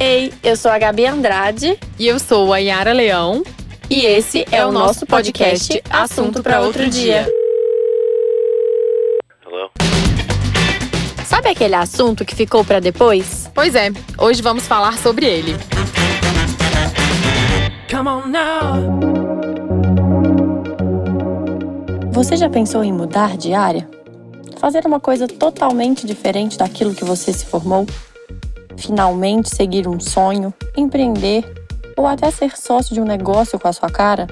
Ei, eu sou a Gabi Andrade. E eu sou a Yara Leão. E esse é o nosso podcast Assunto para Outro Dia. Hello? Sabe aquele assunto que ficou para depois? Pois é, hoje vamos falar sobre ele. Come on now. Você já pensou em mudar de área? Fazer uma coisa totalmente diferente daquilo que você se formou? Finalmente seguir um sonho, empreender ou até ser sócio de um negócio com a sua cara?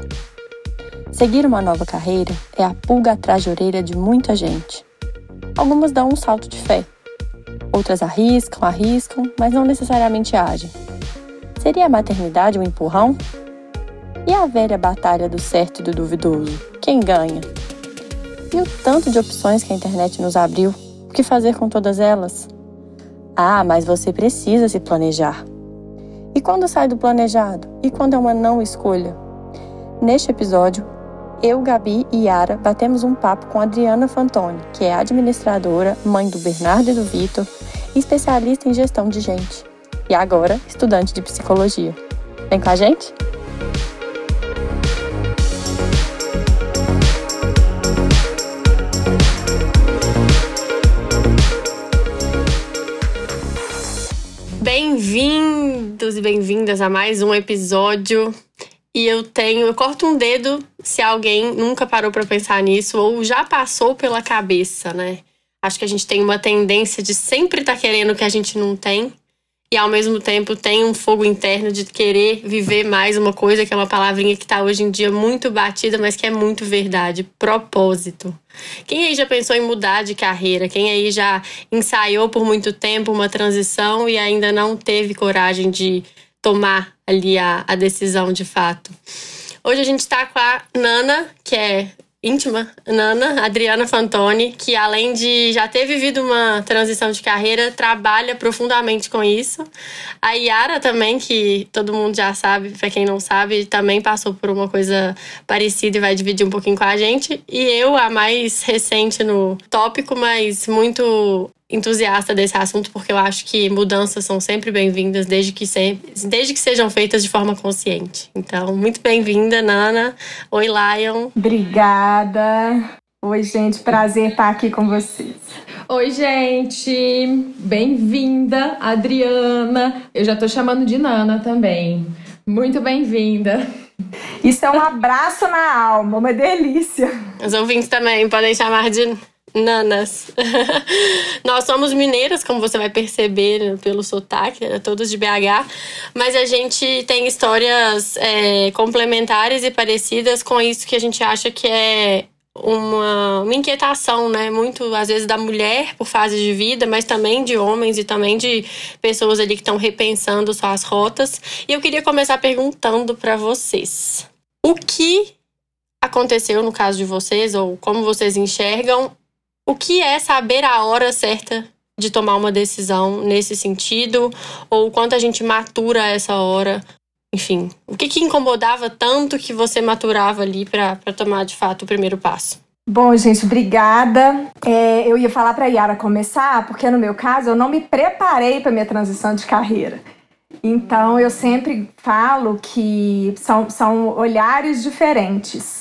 Seguir uma nova carreira é a pulga atrás de orelha de muita gente. Algumas dão um salto de fé, outras arriscam, arriscam, mas não necessariamente agem. Seria a maternidade um empurrão? E a velha batalha do certo e do duvidoso? Quem ganha? E o tanto de opções que a internet nos abriu? O que fazer com todas elas? Ah, mas você precisa se planejar. E quando sai do planejado? E quando é uma não escolha? Neste episódio, eu, Gabi e Yara batemos um papo com Adriana Fantoni, que é administradora, mãe do Bernardo e do Vitor, especialista em gestão de gente. E agora, estudante de psicologia. Vem com a gente? Bem-vindos e bem-vindas a mais um episódio. E eu tenho, eu corto um dedo se alguém nunca parou para pensar nisso ou já passou pela cabeça, né? Acho que a gente tem uma tendência de sempre estar tá querendo o que a gente não tem e ao mesmo tempo tem um fogo interno de querer viver mais uma coisa que é uma palavrinha que está hoje em dia muito batida, mas que é muito verdade, propósito. Quem aí já pensou em mudar de carreira? Quem aí já ensaiou por muito tempo uma transição e ainda não teve coragem de tomar ali a, a decisão de fato? Hoje a gente está com a Nana, que é íntima, Nana, Adriana Fantoni, que além de já ter vivido uma transição de carreira, trabalha profundamente com isso. A Yara também, que todo mundo já sabe, para quem não sabe, também passou por uma coisa parecida e vai dividir um pouquinho com a gente. E eu, a mais recente no tópico, mas muito entusiasta desse assunto porque eu acho que mudanças são sempre bem-vindas desde que sempre, desde que sejam feitas de forma consciente. Então, muito bem-vinda, Nana. Oi, Lion. Obrigada. Oi, gente, prazer estar aqui com vocês. Oi, gente. Bem-vinda, Adriana. Eu já tô chamando de Nana também. Muito bem-vinda. Isso é um abraço na alma, uma delícia. Os ouvintes também podem chamar de Nanas. Nós somos mineiras, como você vai perceber pelo sotaque, né? todos de BH, mas a gente tem histórias é, complementares e parecidas com isso que a gente acha que é uma, uma inquietação, né? Muito, às vezes, da mulher por fase de vida, mas também de homens e também de pessoas ali que estão repensando suas rotas. E eu queria começar perguntando para vocês: o que aconteceu no caso de vocês, ou como vocês enxergam o que é saber a hora certa de tomar uma decisão nesse sentido? Ou quanto a gente matura essa hora? Enfim, o que, que incomodava tanto que você maturava ali para tomar de fato o primeiro passo? Bom, gente, obrigada. É, eu ia falar para Yara começar, porque no meu caso eu não me preparei para minha transição de carreira. Então eu sempre falo que são, são olhares diferentes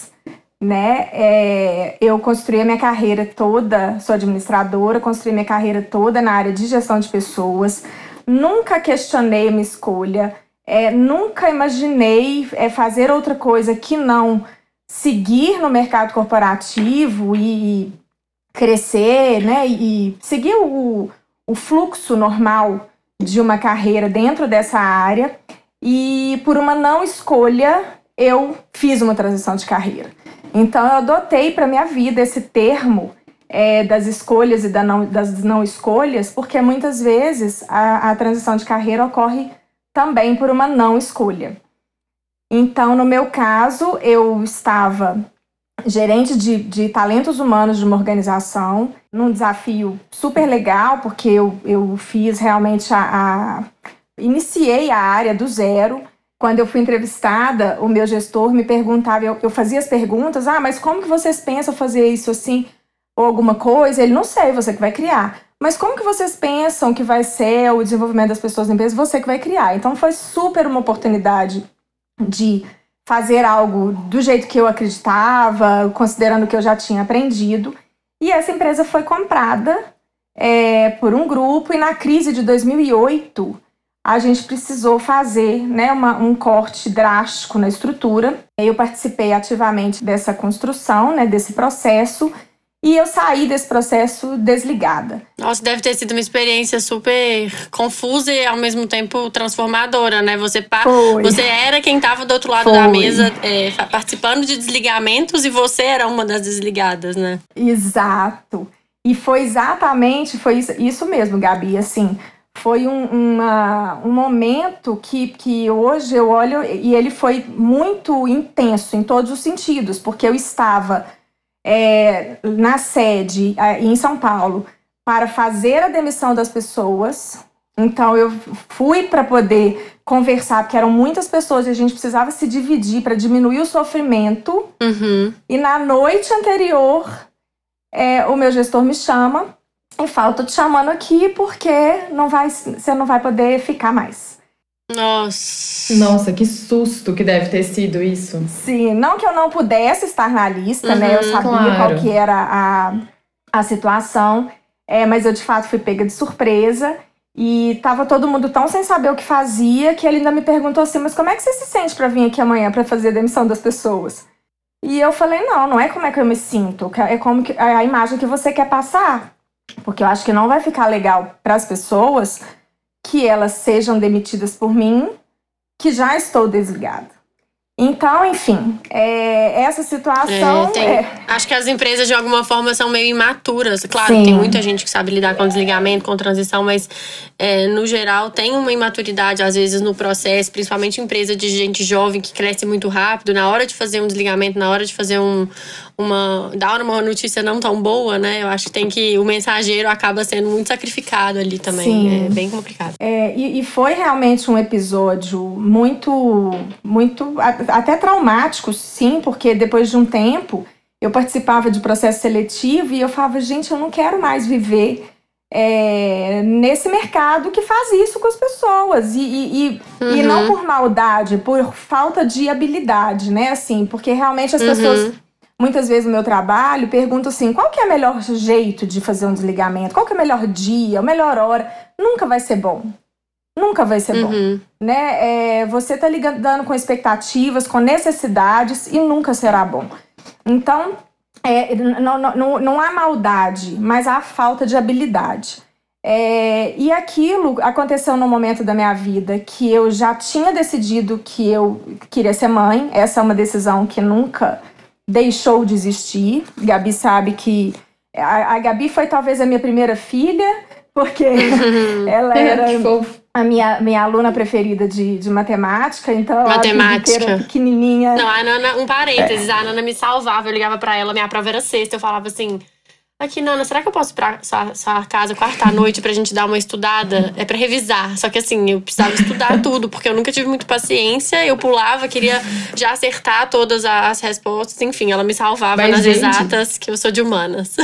né? É, eu construí a minha carreira toda, sou administradora, construí minha carreira toda na área de gestão de pessoas. Nunca questionei a minha escolha, é, nunca imaginei é, fazer outra coisa que não seguir no mercado corporativo e crescer, né? E seguir o, o fluxo normal de uma carreira dentro dessa área. E por uma não escolha, eu fiz uma transição de carreira. Então eu adotei para minha vida esse termo é, das escolhas e da não, das não escolhas, porque muitas vezes a, a transição de carreira ocorre também por uma não escolha. Então, no meu caso, eu estava gerente de, de talentos humanos de uma organização, num desafio super legal, porque eu, eu fiz realmente a, a iniciei a área do zero quando eu fui entrevistada, o meu gestor me perguntava, eu, eu fazia as perguntas, ah, mas como que vocês pensam fazer isso assim, ou alguma coisa? Ele, não sei, você que vai criar. mas como que vocês pensam que vai ser o desenvolvimento das pessoas na empresa? Você que vai criar. Então foi super uma oportunidade de fazer algo do jeito que eu acreditava, considerando que eu já tinha aprendido. E essa empresa foi comprada é, por um grupo, e na crise de 2008 a gente precisou fazer né, uma, um corte drástico na estrutura. Eu participei ativamente dessa construção, né, desse processo, e eu saí desse processo desligada. Nossa, deve ter sido uma experiência super confusa e ao mesmo tempo transformadora, né? Você, você era quem estava do outro lado Foi. da mesa é, participando de desligamentos e você era uma das desligadas, né? Exato. E foi exatamente, foi isso, isso mesmo, Gabi, assim foi um, uma, um momento que, que hoje eu olho e ele foi muito intenso em todos os sentidos, porque eu estava é, na sede em São Paulo para fazer a demissão das pessoas. Então eu fui para poder conversar, porque eram muitas pessoas e a gente precisava se dividir para diminuir o sofrimento. Uhum. E na noite anterior, é, o meu gestor me chama e fala, tô te chamando aqui porque não vai, você não vai poder ficar mais. Nossa. Nossa, que susto que deve ter sido isso. Sim, não que eu não pudesse estar na lista, uhum, né? Eu uhum, sabia claro. qual que era a, a situação, é, mas eu de fato fui pega de surpresa. E tava todo mundo tão sem saber o que fazia que ele ainda me perguntou assim: Mas como é que você se sente para vir aqui amanhã para fazer a demissão das pessoas? E eu falei: Não, não é como é que eu me sinto, é como que, é a imagem que você quer passar. Porque eu acho que não vai ficar legal para as pessoas que elas sejam demitidas por mim, que já estou desligada. Então, enfim, é, essa situação. É, tem, é... Acho que as empresas, de alguma forma, são meio imaturas. Claro, Sim. tem muita gente que sabe lidar com desligamento, com transição, mas é, no geral tem uma imaturidade, às vezes, no processo, principalmente empresa de gente jovem que cresce muito rápido. Na hora de fazer um desligamento, na hora de fazer um, uma. dar uma notícia não tão boa, né? Eu acho que tem que. O mensageiro acaba sendo muito sacrificado ali também. Sim. É bem complicado. É, e, e foi realmente um episódio muito. muito até traumático, sim, porque depois de um tempo eu participava de processo seletivo e eu falava, gente, eu não quero mais viver é, nesse mercado que faz isso com as pessoas. E, e, uhum. e, não por maldade, por falta de habilidade, né? Assim, porque realmente as uhum. pessoas, muitas vezes no meu trabalho, perguntam assim: qual que é o melhor jeito de fazer um desligamento? Qual que é o melhor dia, a melhor hora? Nunca vai ser bom nunca vai ser uhum. bom. Né? É, você tá lidando com expectativas, com necessidades e nunca será bom. Então, é, não, não, não há maldade, mas há falta de habilidade. É, e aquilo aconteceu no momento da minha vida que eu já tinha decidido que eu queria ser mãe. Essa é uma decisão que nunca deixou de existir. Gabi sabe que a, a Gabi foi talvez a minha primeira filha, porque ela era a minha, minha aluna preferida de, de matemática, então matemática. ela pequenininha. Não, a Nana, um parênteses, é. a Nana me salvava, eu ligava para ela, minha prova era sexta, eu falava assim, Aqui, Nana, será que eu posso ir pra sua, sua casa quarta-noite pra gente dar uma estudada? É pra revisar. Só que assim, eu precisava estudar tudo, porque eu nunca tive muita paciência. Eu pulava, queria já acertar todas as respostas. Enfim, ela me salvava Mas, nas gente, exatas, que eu sou de humanas.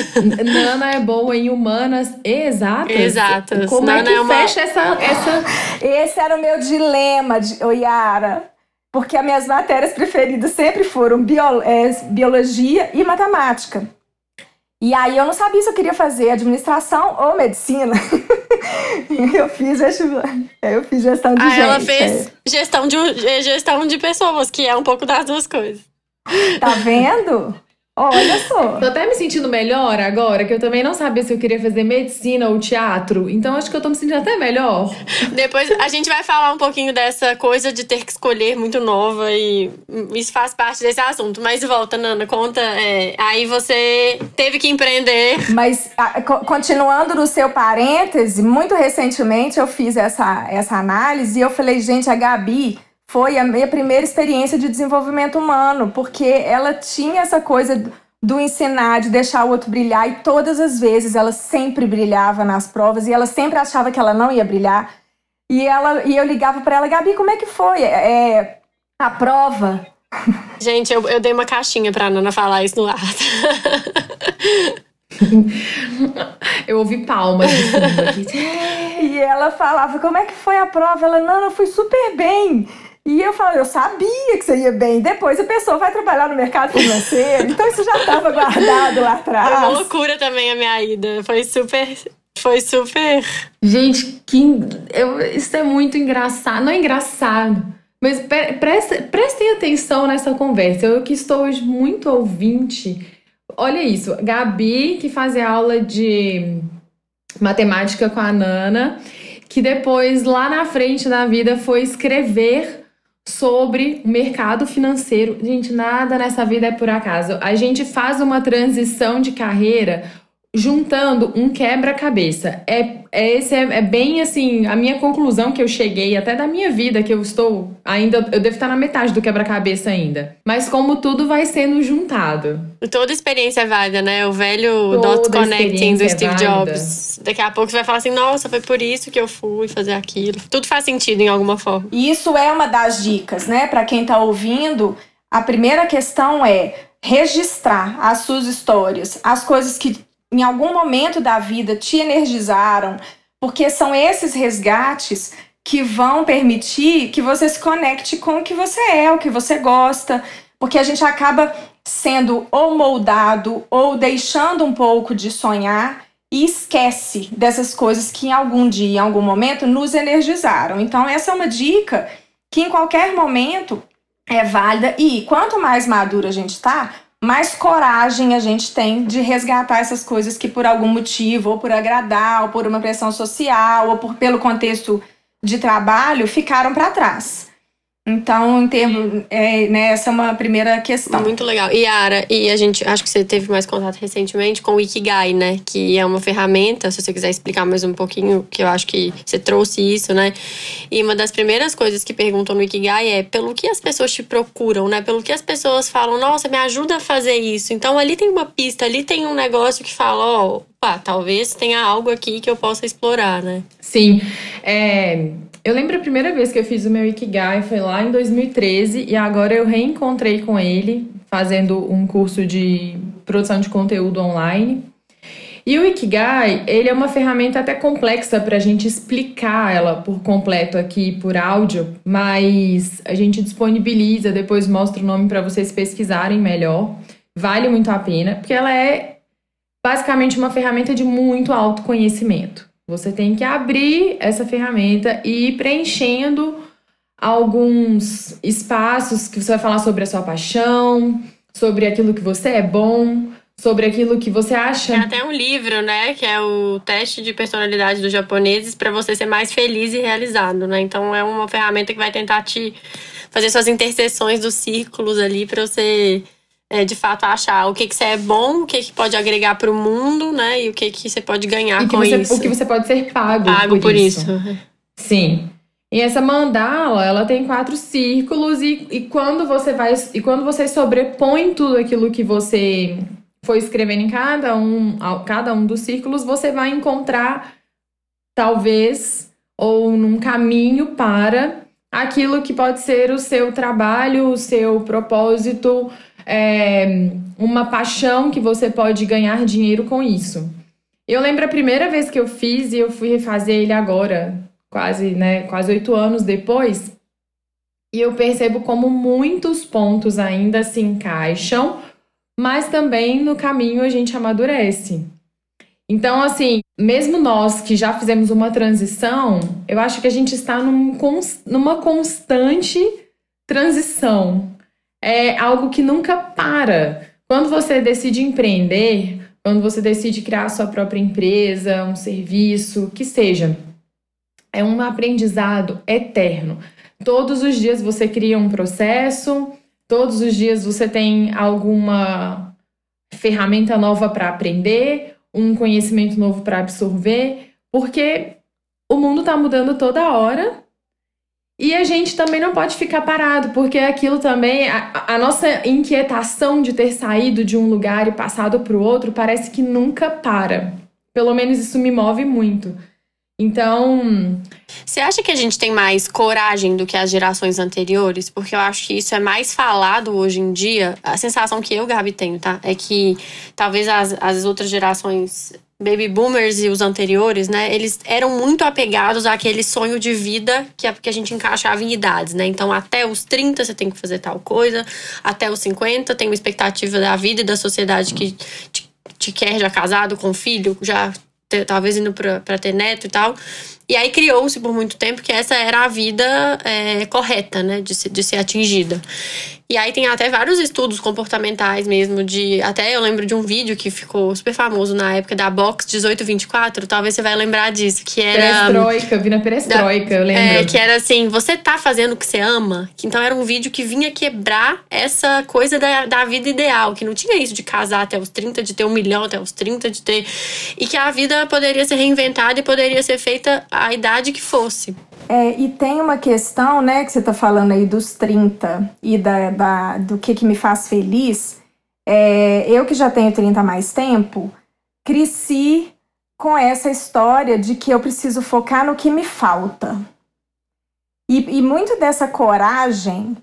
Nana é boa em humanas exatas? Exatas. Como Nana é que é uma... fecha essa, essa. Esse era o meu dilema, de... Yara. Porque as minhas matérias preferidas sempre foram bio... é, biologia e matemática. E aí eu não sabia se eu queria fazer administração ou medicina. eu fiz eu fiz gestão de ah, gente. ela fez é. gestão de gestão de pessoas, que é um pouco das duas coisas. Tá vendo? Olha só. Tô até me sentindo melhor agora, que eu também não sabia se eu queria fazer medicina ou teatro. Então acho que eu tô me sentindo até melhor. Depois a gente vai falar um pouquinho dessa coisa de ter que escolher muito nova e isso faz parte desse assunto. Mas volta, Nana, conta. É, aí você teve que empreender. Mas a, continuando no seu parêntese, muito recentemente eu fiz essa, essa análise e eu falei, gente, a Gabi foi a minha primeira experiência de desenvolvimento humano, porque ela tinha essa coisa do ensinar, de deixar o outro brilhar, e todas as vezes ela sempre brilhava nas provas e ela sempre achava que ela não ia brilhar. E, ela, e eu ligava para ela, Gabi, como é que foi? É, a prova. Gente, eu, eu dei uma caixinha pra Nana falar isso no ar. Eu ouvi palmas de fundo aqui. e ela falava, como é que foi a prova? Ela, eu fui super bem. E eu falei, eu sabia que você ia bem. Depois a pessoa vai trabalhar no mercado financeiro. então isso já estava guardado lá atrás. Foi uma loucura também a minha ida. Foi super. Foi super. Gente, que, eu, isso é muito engraçado. Não é engraçado. Mas prestem, prestem atenção nessa conversa. Eu que estou hoje muito ouvinte. Olha isso. Gabi, que fazia aula de matemática com a Nana, que depois, lá na frente da vida, foi escrever sobre o mercado financeiro. Gente, nada nessa vida é por acaso. A gente faz uma transição de carreira juntando um quebra-cabeça. É, é, esse é, é, bem assim, a minha conclusão que eu cheguei, até da minha vida, que eu estou ainda, eu devo estar na metade do quebra-cabeça ainda. Mas como tudo vai sendo juntado. Toda experiência é válida, né? O velho Dot Connecting do é Steve Jobs. Daqui a pouco você vai falar assim, nossa, foi por isso que eu fui fazer aquilo. Tudo faz sentido em alguma forma. E isso é uma das dicas, né? Para quem tá ouvindo, a primeira questão é registrar as suas histórias, as coisas que em algum momento da vida te energizaram, porque são esses resgates que vão permitir que você se conecte com o que você é, o que você gosta, porque a gente acaba sendo ou moldado ou deixando um pouco de sonhar e esquece dessas coisas que em algum dia, em algum momento nos energizaram. Então essa é uma dica que em qualquer momento é válida e quanto mais madura a gente está, mais coragem a gente tem de resgatar essas coisas que por algum motivo, ou por agradar, ou por uma pressão social, ou por, pelo contexto de trabalho, ficaram para trás. Então, em termos, é, né, essa é uma primeira questão. Muito legal. E Ara, e a gente acho que você teve mais contato recentemente com o Ikigai, né? Que é uma ferramenta, se você quiser explicar mais um pouquinho, que eu acho que você trouxe isso, né? E uma das primeiras coisas que perguntam no Ikigai é pelo que as pessoas te procuram, né? Pelo que as pessoas falam, nossa, me ajuda a fazer isso. Então ali tem uma pista, ali tem um negócio que fala, ó, oh, talvez tenha algo aqui que eu possa explorar, né? Sim. É, eu lembro a primeira vez que eu fiz o meu Ikigai foi lá em 2013 e agora eu reencontrei com ele fazendo um curso de produção de conteúdo online. E o Ikigai, ele é uma ferramenta até complexa para a gente explicar ela por completo aqui por áudio, mas a gente disponibiliza, depois mostra o nome para vocês pesquisarem melhor. Vale muito a pena, porque ela é basicamente uma ferramenta de muito autoconhecimento. Você tem que abrir essa ferramenta e ir preenchendo alguns espaços que você vai falar sobre a sua paixão, sobre aquilo que você é bom, sobre aquilo que você acha. Tem até um livro, né, que é o teste de personalidade dos japoneses para você ser mais feliz e realizado, né? Então é uma ferramenta que vai tentar te fazer suas interseções dos círculos ali para você é, de fato achar o que, que você é bom, o que, que pode agregar para o mundo, né? E o que, que você pode ganhar com você, isso. O que você pode ser pago, pago por, por isso. isso. Sim. E essa mandala, ela tem quatro círculos e, e quando você vai e quando você sobrepõe tudo aquilo que você foi escrevendo em cada um, cada um dos círculos, você vai encontrar talvez ou num caminho para aquilo que pode ser o seu trabalho, o seu propósito, é, uma paixão que você pode ganhar dinheiro com isso. Eu lembro a primeira vez que eu fiz e eu fui refazer ele agora, quase, né, quase oito anos depois, e eu percebo como muitos pontos ainda se encaixam, mas também no caminho a gente amadurece. Então, assim, mesmo nós que já fizemos uma transição, eu acho que a gente está num, numa constante transição é algo que nunca para. Quando você decide empreender, quando você decide criar sua própria empresa, um serviço, que seja, é um aprendizado eterno. Todos os dias você cria um processo, todos os dias você tem alguma ferramenta nova para aprender, um conhecimento novo para absorver, porque o mundo está mudando toda hora e a gente também não pode ficar parado, porque aquilo também, a, a nossa inquietação de ter saído de um lugar e passado para o outro parece que nunca para. Pelo menos isso me move muito. Então. Você acha que a gente tem mais coragem do que as gerações anteriores? Porque eu acho que isso é mais falado hoje em dia. A sensação que eu, Gabi, tenho, tá? É que talvez as, as outras gerações baby boomers e os anteriores, né, eles eram muito apegados àquele sonho de vida que a, que a gente encaixava em idades, né? Então, até os 30 você tem que fazer tal coisa, até os 50 tem uma expectativa da vida e da sociedade que te, te quer já casado com filho, já talvez indo para ter neto e tal. E aí criou-se por muito tempo que essa era a vida é, correta, né, de, de ser atingida. E aí tem até vários estudos comportamentais mesmo, de. Até eu lembro de um vídeo que ficou super famoso na época da Box 1824, talvez você vai lembrar disso, que era. Perestroika, vi na perestroika, da, eu lembro. É, que era assim, você tá fazendo o que você ama? Então era um vídeo que vinha quebrar essa coisa da, da vida ideal, que não tinha isso de casar até os 30, de ter um milhão até os 30, de ter. E que a vida poderia ser reinventada e poderia ser feita a idade que fosse. É, e tem uma questão, né, que você está falando aí dos 30 e da, da, do que, que me faz feliz. É, eu que já tenho 30 mais tempo, cresci com essa história de que eu preciso focar no que me falta. E, e muito dessa coragem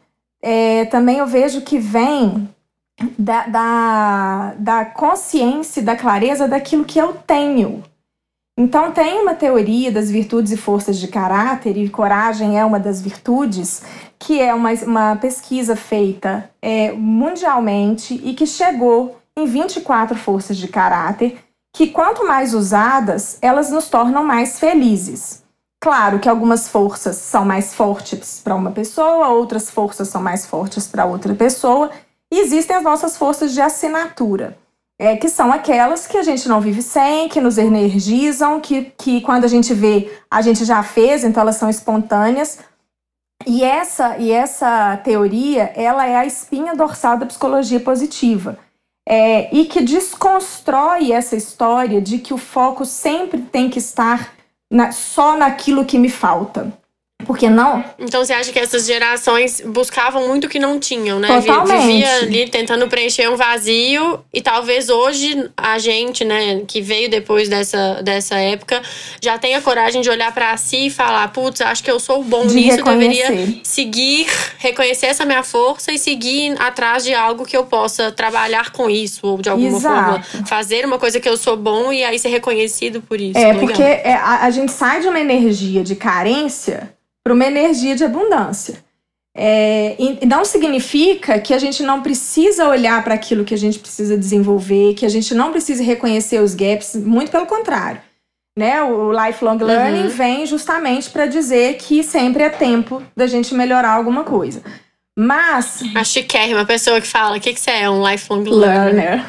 é, também eu vejo que vem da, da, da consciência, da clareza daquilo que eu tenho. Então, tem uma teoria das virtudes e forças de caráter, e coragem é uma das virtudes, que é uma, uma pesquisa feita é, mundialmente e que chegou em 24 forças de caráter, que quanto mais usadas, elas nos tornam mais felizes. Claro que algumas forças são mais fortes para uma pessoa, outras forças são mais fortes para outra pessoa, e existem as nossas forças de assinatura é, que são aquelas que a gente não vive sem, que nos energizam, que, que quando a gente vê, a gente já fez, então elas são espontâneas. E essa, e essa teoria, ela é a espinha dorsal da psicologia positiva. É, e que desconstrói essa história de que o foco sempre tem que estar na, só naquilo que me falta. Porque não. Então você acha que essas gerações buscavam muito o que não tinham, né? Totalmente. Vivia ali tentando preencher um vazio. E talvez hoje a gente, né, que veio depois dessa, dessa época, já tenha coragem de olhar para si e falar: putz, acho que eu sou bom de nisso, reconhecer. deveria seguir, reconhecer essa minha força e seguir atrás de algo que eu possa trabalhar com isso, ou de alguma Exato. forma fazer uma coisa que eu sou bom e aí ser reconhecido por isso. É, Legal. porque é, a, a gente sai de uma energia de carência para uma energia de abundância. É, e não significa que a gente não precisa olhar para aquilo que a gente precisa desenvolver, que a gente não precisa reconhecer os gaps, muito pelo contrário. Né? O lifelong learning Uhum. vem justamente para dizer que sempre é tempo da gente melhorar alguma coisa. Mas, A chiquérrima, pessoa que fala: o que, que você é? Um lifelong learner. learner,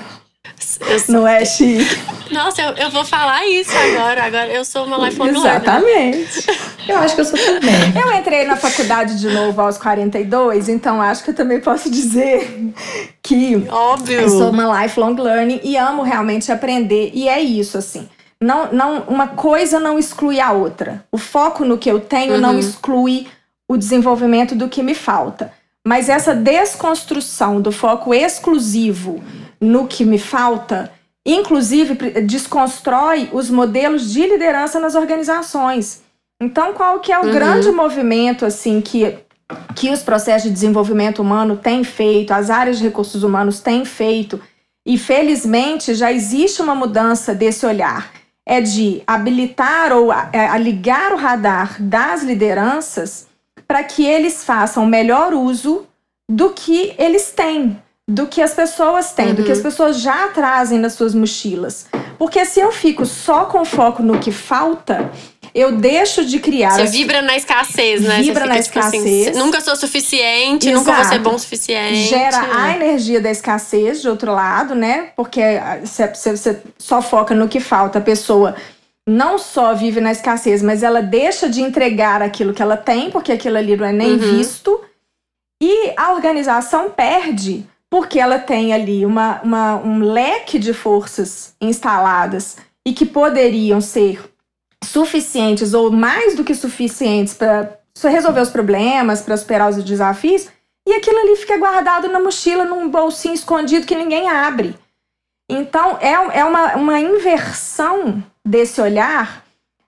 sou- não é chique? Nossa, eu, eu vou falar isso agora. Agora eu sou uma lifelong learner. Exatamente. Eu acho que eu sou também. Eu entrei na faculdade de novo aos 42, então acho que eu também posso dizer que Óbvio. eu sou uma lifelong learning e amo realmente aprender. E é isso, assim. Não, não, uma coisa não exclui a outra. O foco no que eu tenho não Uhum. exclui o desenvolvimento do que me falta. Mas essa desconstrução do foco exclusivo no que me falta, inclusive desconstrói os modelos de liderança nas organizações. Então, qual que é o Uhum. grande movimento assim que que os processos de desenvolvimento humano têm feito, as áreas de recursos humanos têm feito, e felizmente já existe uma mudança desse olhar. É de habilitar ou a, é, a ligar o radar das lideranças para que eles façam melhor uso do que eles têm, do que as pessoas têm, do que as pessoas já trazem nas suas mochilas. Porque se eu fico só com foco no que falta, eu deixo de criar. Você as- vibra na escassez, né? Vibra fica, na tipo assim, escassez. nunca sou suficiente, nunca vou ser Exato. bom o suficiente. gera a energia da escassez de outro lado, né? Porque ah, se se você só foca no que falta, a pessoa não só vive na escassez, mas ela deixa de entregar aquilo que ela tem, porque aquilo ali não é nem Uhum. visto. E a organização perde porque ela tem ali uma, uma- um leque de forças instaladas e que poderiam ser suficientes ou mais do que suficientes para resolver os problemas, para superar os desafios, e aquilo ali fica guardado na mochila, num bolsinho escondido que ninguém abre. Então, é, é uma, uma inversão desse olhar.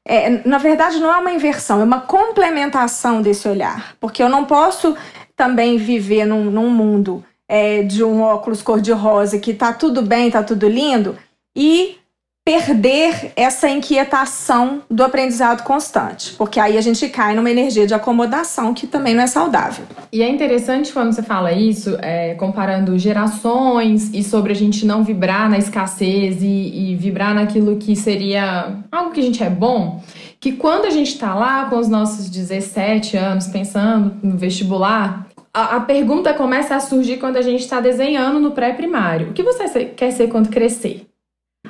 É, na verdade, não é uma inversão, é uma complementação desse olhar. Porque eu não posso também viver num, num mundo é, de um óculos cor-de-rosa que tá tudo bem, tá tudo lindo, e perder essa inquietação do aprendizado constante, porque aí a gente cai numa energia de acomodação que também não é saudável. E é interessante quando você fala isso, é, comparando gerações e sobre a gente não vibrar na escassez e, e vibrar naquilo que seria algo que a gente é bom, que quando a gente está lá com os nossos 17 anos pensando no vestibular, a, pergunta começa a surgir quando a gente está desenhando no pré-primário. O que você quer ser quando crescer?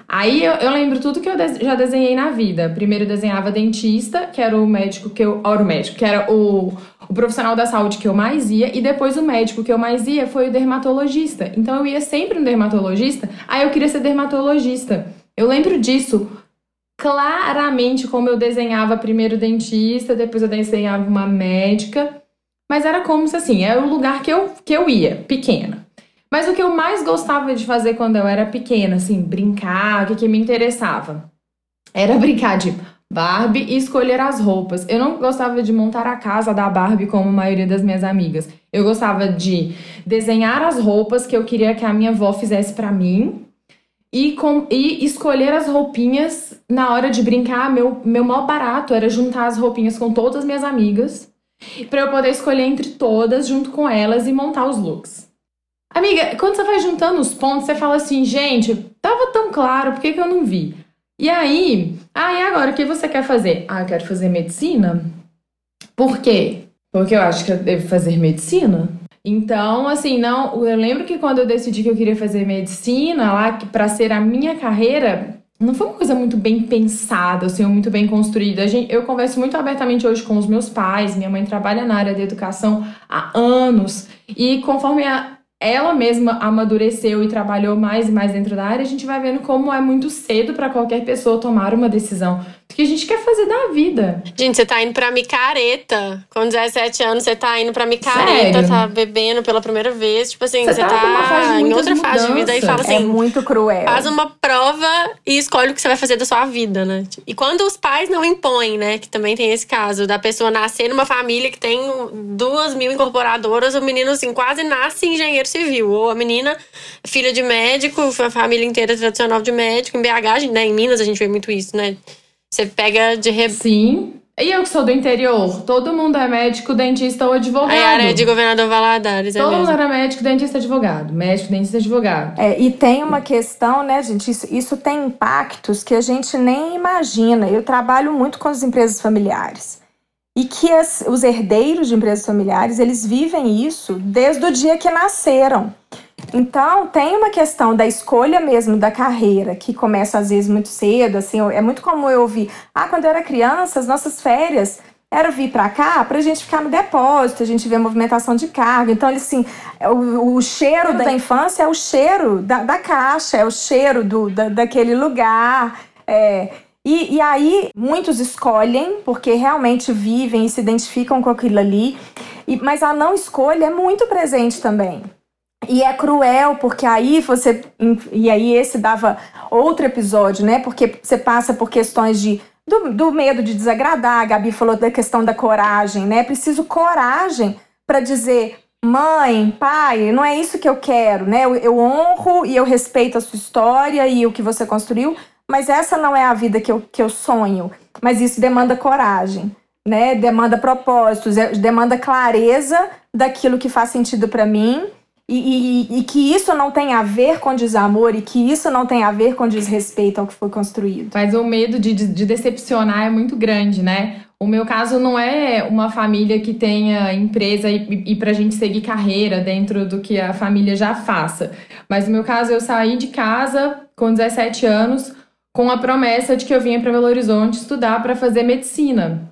Aí eu, eu, lembro tudo que eu de, já desenhei na vida. Primeiro desenhava dentista, que era o médico que eu. Era o médico, que era o, o profissional da saúde que eu mais ia. E depois o médico que eu mais ia foi o dermatologista. Então eu ia sempre no dermatologista. Aí eu queria ser dermatologista. Eu lembro disso claramente como eu desenhava primeiro dentista, depois eu desenhava uma médica. Mas era como se assim, era o lugar que eu, que eu ia, pequena. Mas o que eu mais gostava de fazer quando eu era pequena, assim, brincar, o que, que me interessava? Era brincar de Barbie e escolher as roupas. Eu não gostava de montar a casa da Barbie como a maioria das minhas amigas. Eu gostava de desenhar as roupas que eu queria que a minha avó fizesse para mim e, com, e escolher as roupinhas na hora de brincar. Meu, meu maior barato era juntar as roupinhas com todas as minhas amigas para eu poder escolher entre todas junto com elas e montar os looks. Amiga, quando você vai juntando os pontos, você fala assim, gente, tava tão claro, por que, que eu não vi? E aí, ah, e agora, o que você quer fazer? Ah, eu quero fazer medicina. Por quê? Porque eu acho que eu devo fazer medicina. Então, assim, não, eu lembro que quando eu decidi que eu queria fazer medicina lá, para ser a minha carreira, não foi uma coisa muito bem pensada, assim, muito bem construída. Eu converso muito abertamente hoje com os meus pais. Minha mãe trabalha na área da educação há anos. E conforme a, ela mesma amadureceu e trabalhou mais e mais dentro da área, a gente vai vendo como é muito cedo para qualquer pessoa tomar uma decisão que a gente quer fazer da vida. Gente, você tá indo pra micareta. Com 17 anos, você tá indo pra micareta, Sério? tá bebendo pela primeira vez. Tipo assim, você, tá, tá em outra mudanças. fase de vida e fala assim: é muito cruel. Faz uma prova e escolhe o que você vai fazer da sua vida, né? E quando os pais não impõem, né? Que também tem esse caso da pessoa nascer numa família que tem duas mil incorporadoras, o menino, assim, quase nasce engenheiro civil. Ou a menina, filha de médico, a família inteira tradicional de médico. Em BH, né? Em Minas, a gente vê muito isso, né? Você pega de re... Sim. E eu que sou do interior, todo mundo é médico, dentista ou advogado. A área de governador Valadares, é Todo mundo era médico, dentista, advogado. Médico, dentista, advogado. É, e tem uma questão, né, gente? Isso, isso tem impactos que a gente nem imagina. Eu trabalho muito com as empresas familiares. E que as, os herdeiros de empresas familiares, eles vivem isso desde o dia que nasceram. Então, tem uma questão da escolha mesmo da carreira, que começa às vezes muito cedo, assim, é muito comum eu ouvir, ah, quando eu era criança, as nossas férias era vir para cá para a gente ficar no depósito, a gente ver movimentação de carga. Então, assim, o, o cheiro da infância é o cheiro da, da caixa, é o cheiro do, da, daquele lugar. É, e, e aí, muitos escolhem, porque realmente vivem e se identificam com aquilo ali, e, mas a não escolha é muito presente também. E é cruel, porque aí você. E aí esse dava outro episódio, né? Porque você passa por questões de. Do, do medo de desagradar, a Gabi falou da questão da coragem, né? Preciso coragem para dizer, mãe, pai, não é isso que eu quero, né? Eu, eu honro e eu respeito a sua história e o que você construiu, mas essa não é a vida que eu, que eu sonho. Mas isso demanda coragem, né? Demanda propósitos, é, demanda clareza daquilo que faz sentido para mim e, e, e, que isso não tem a ver com desamor e que isso não tem a ver com desrespeito ao que foi construído. Mas o medo de, de decepcionar é muito grande, né? O meu caso não é uma família que tenha empresa e, e para a gente seguir carreira dentro do que a família já faça. Mas no meu caso, eu saí de casa com 17 anos com a promessa de que eu vinha para Belo Horizonte estudar para fazer medicina.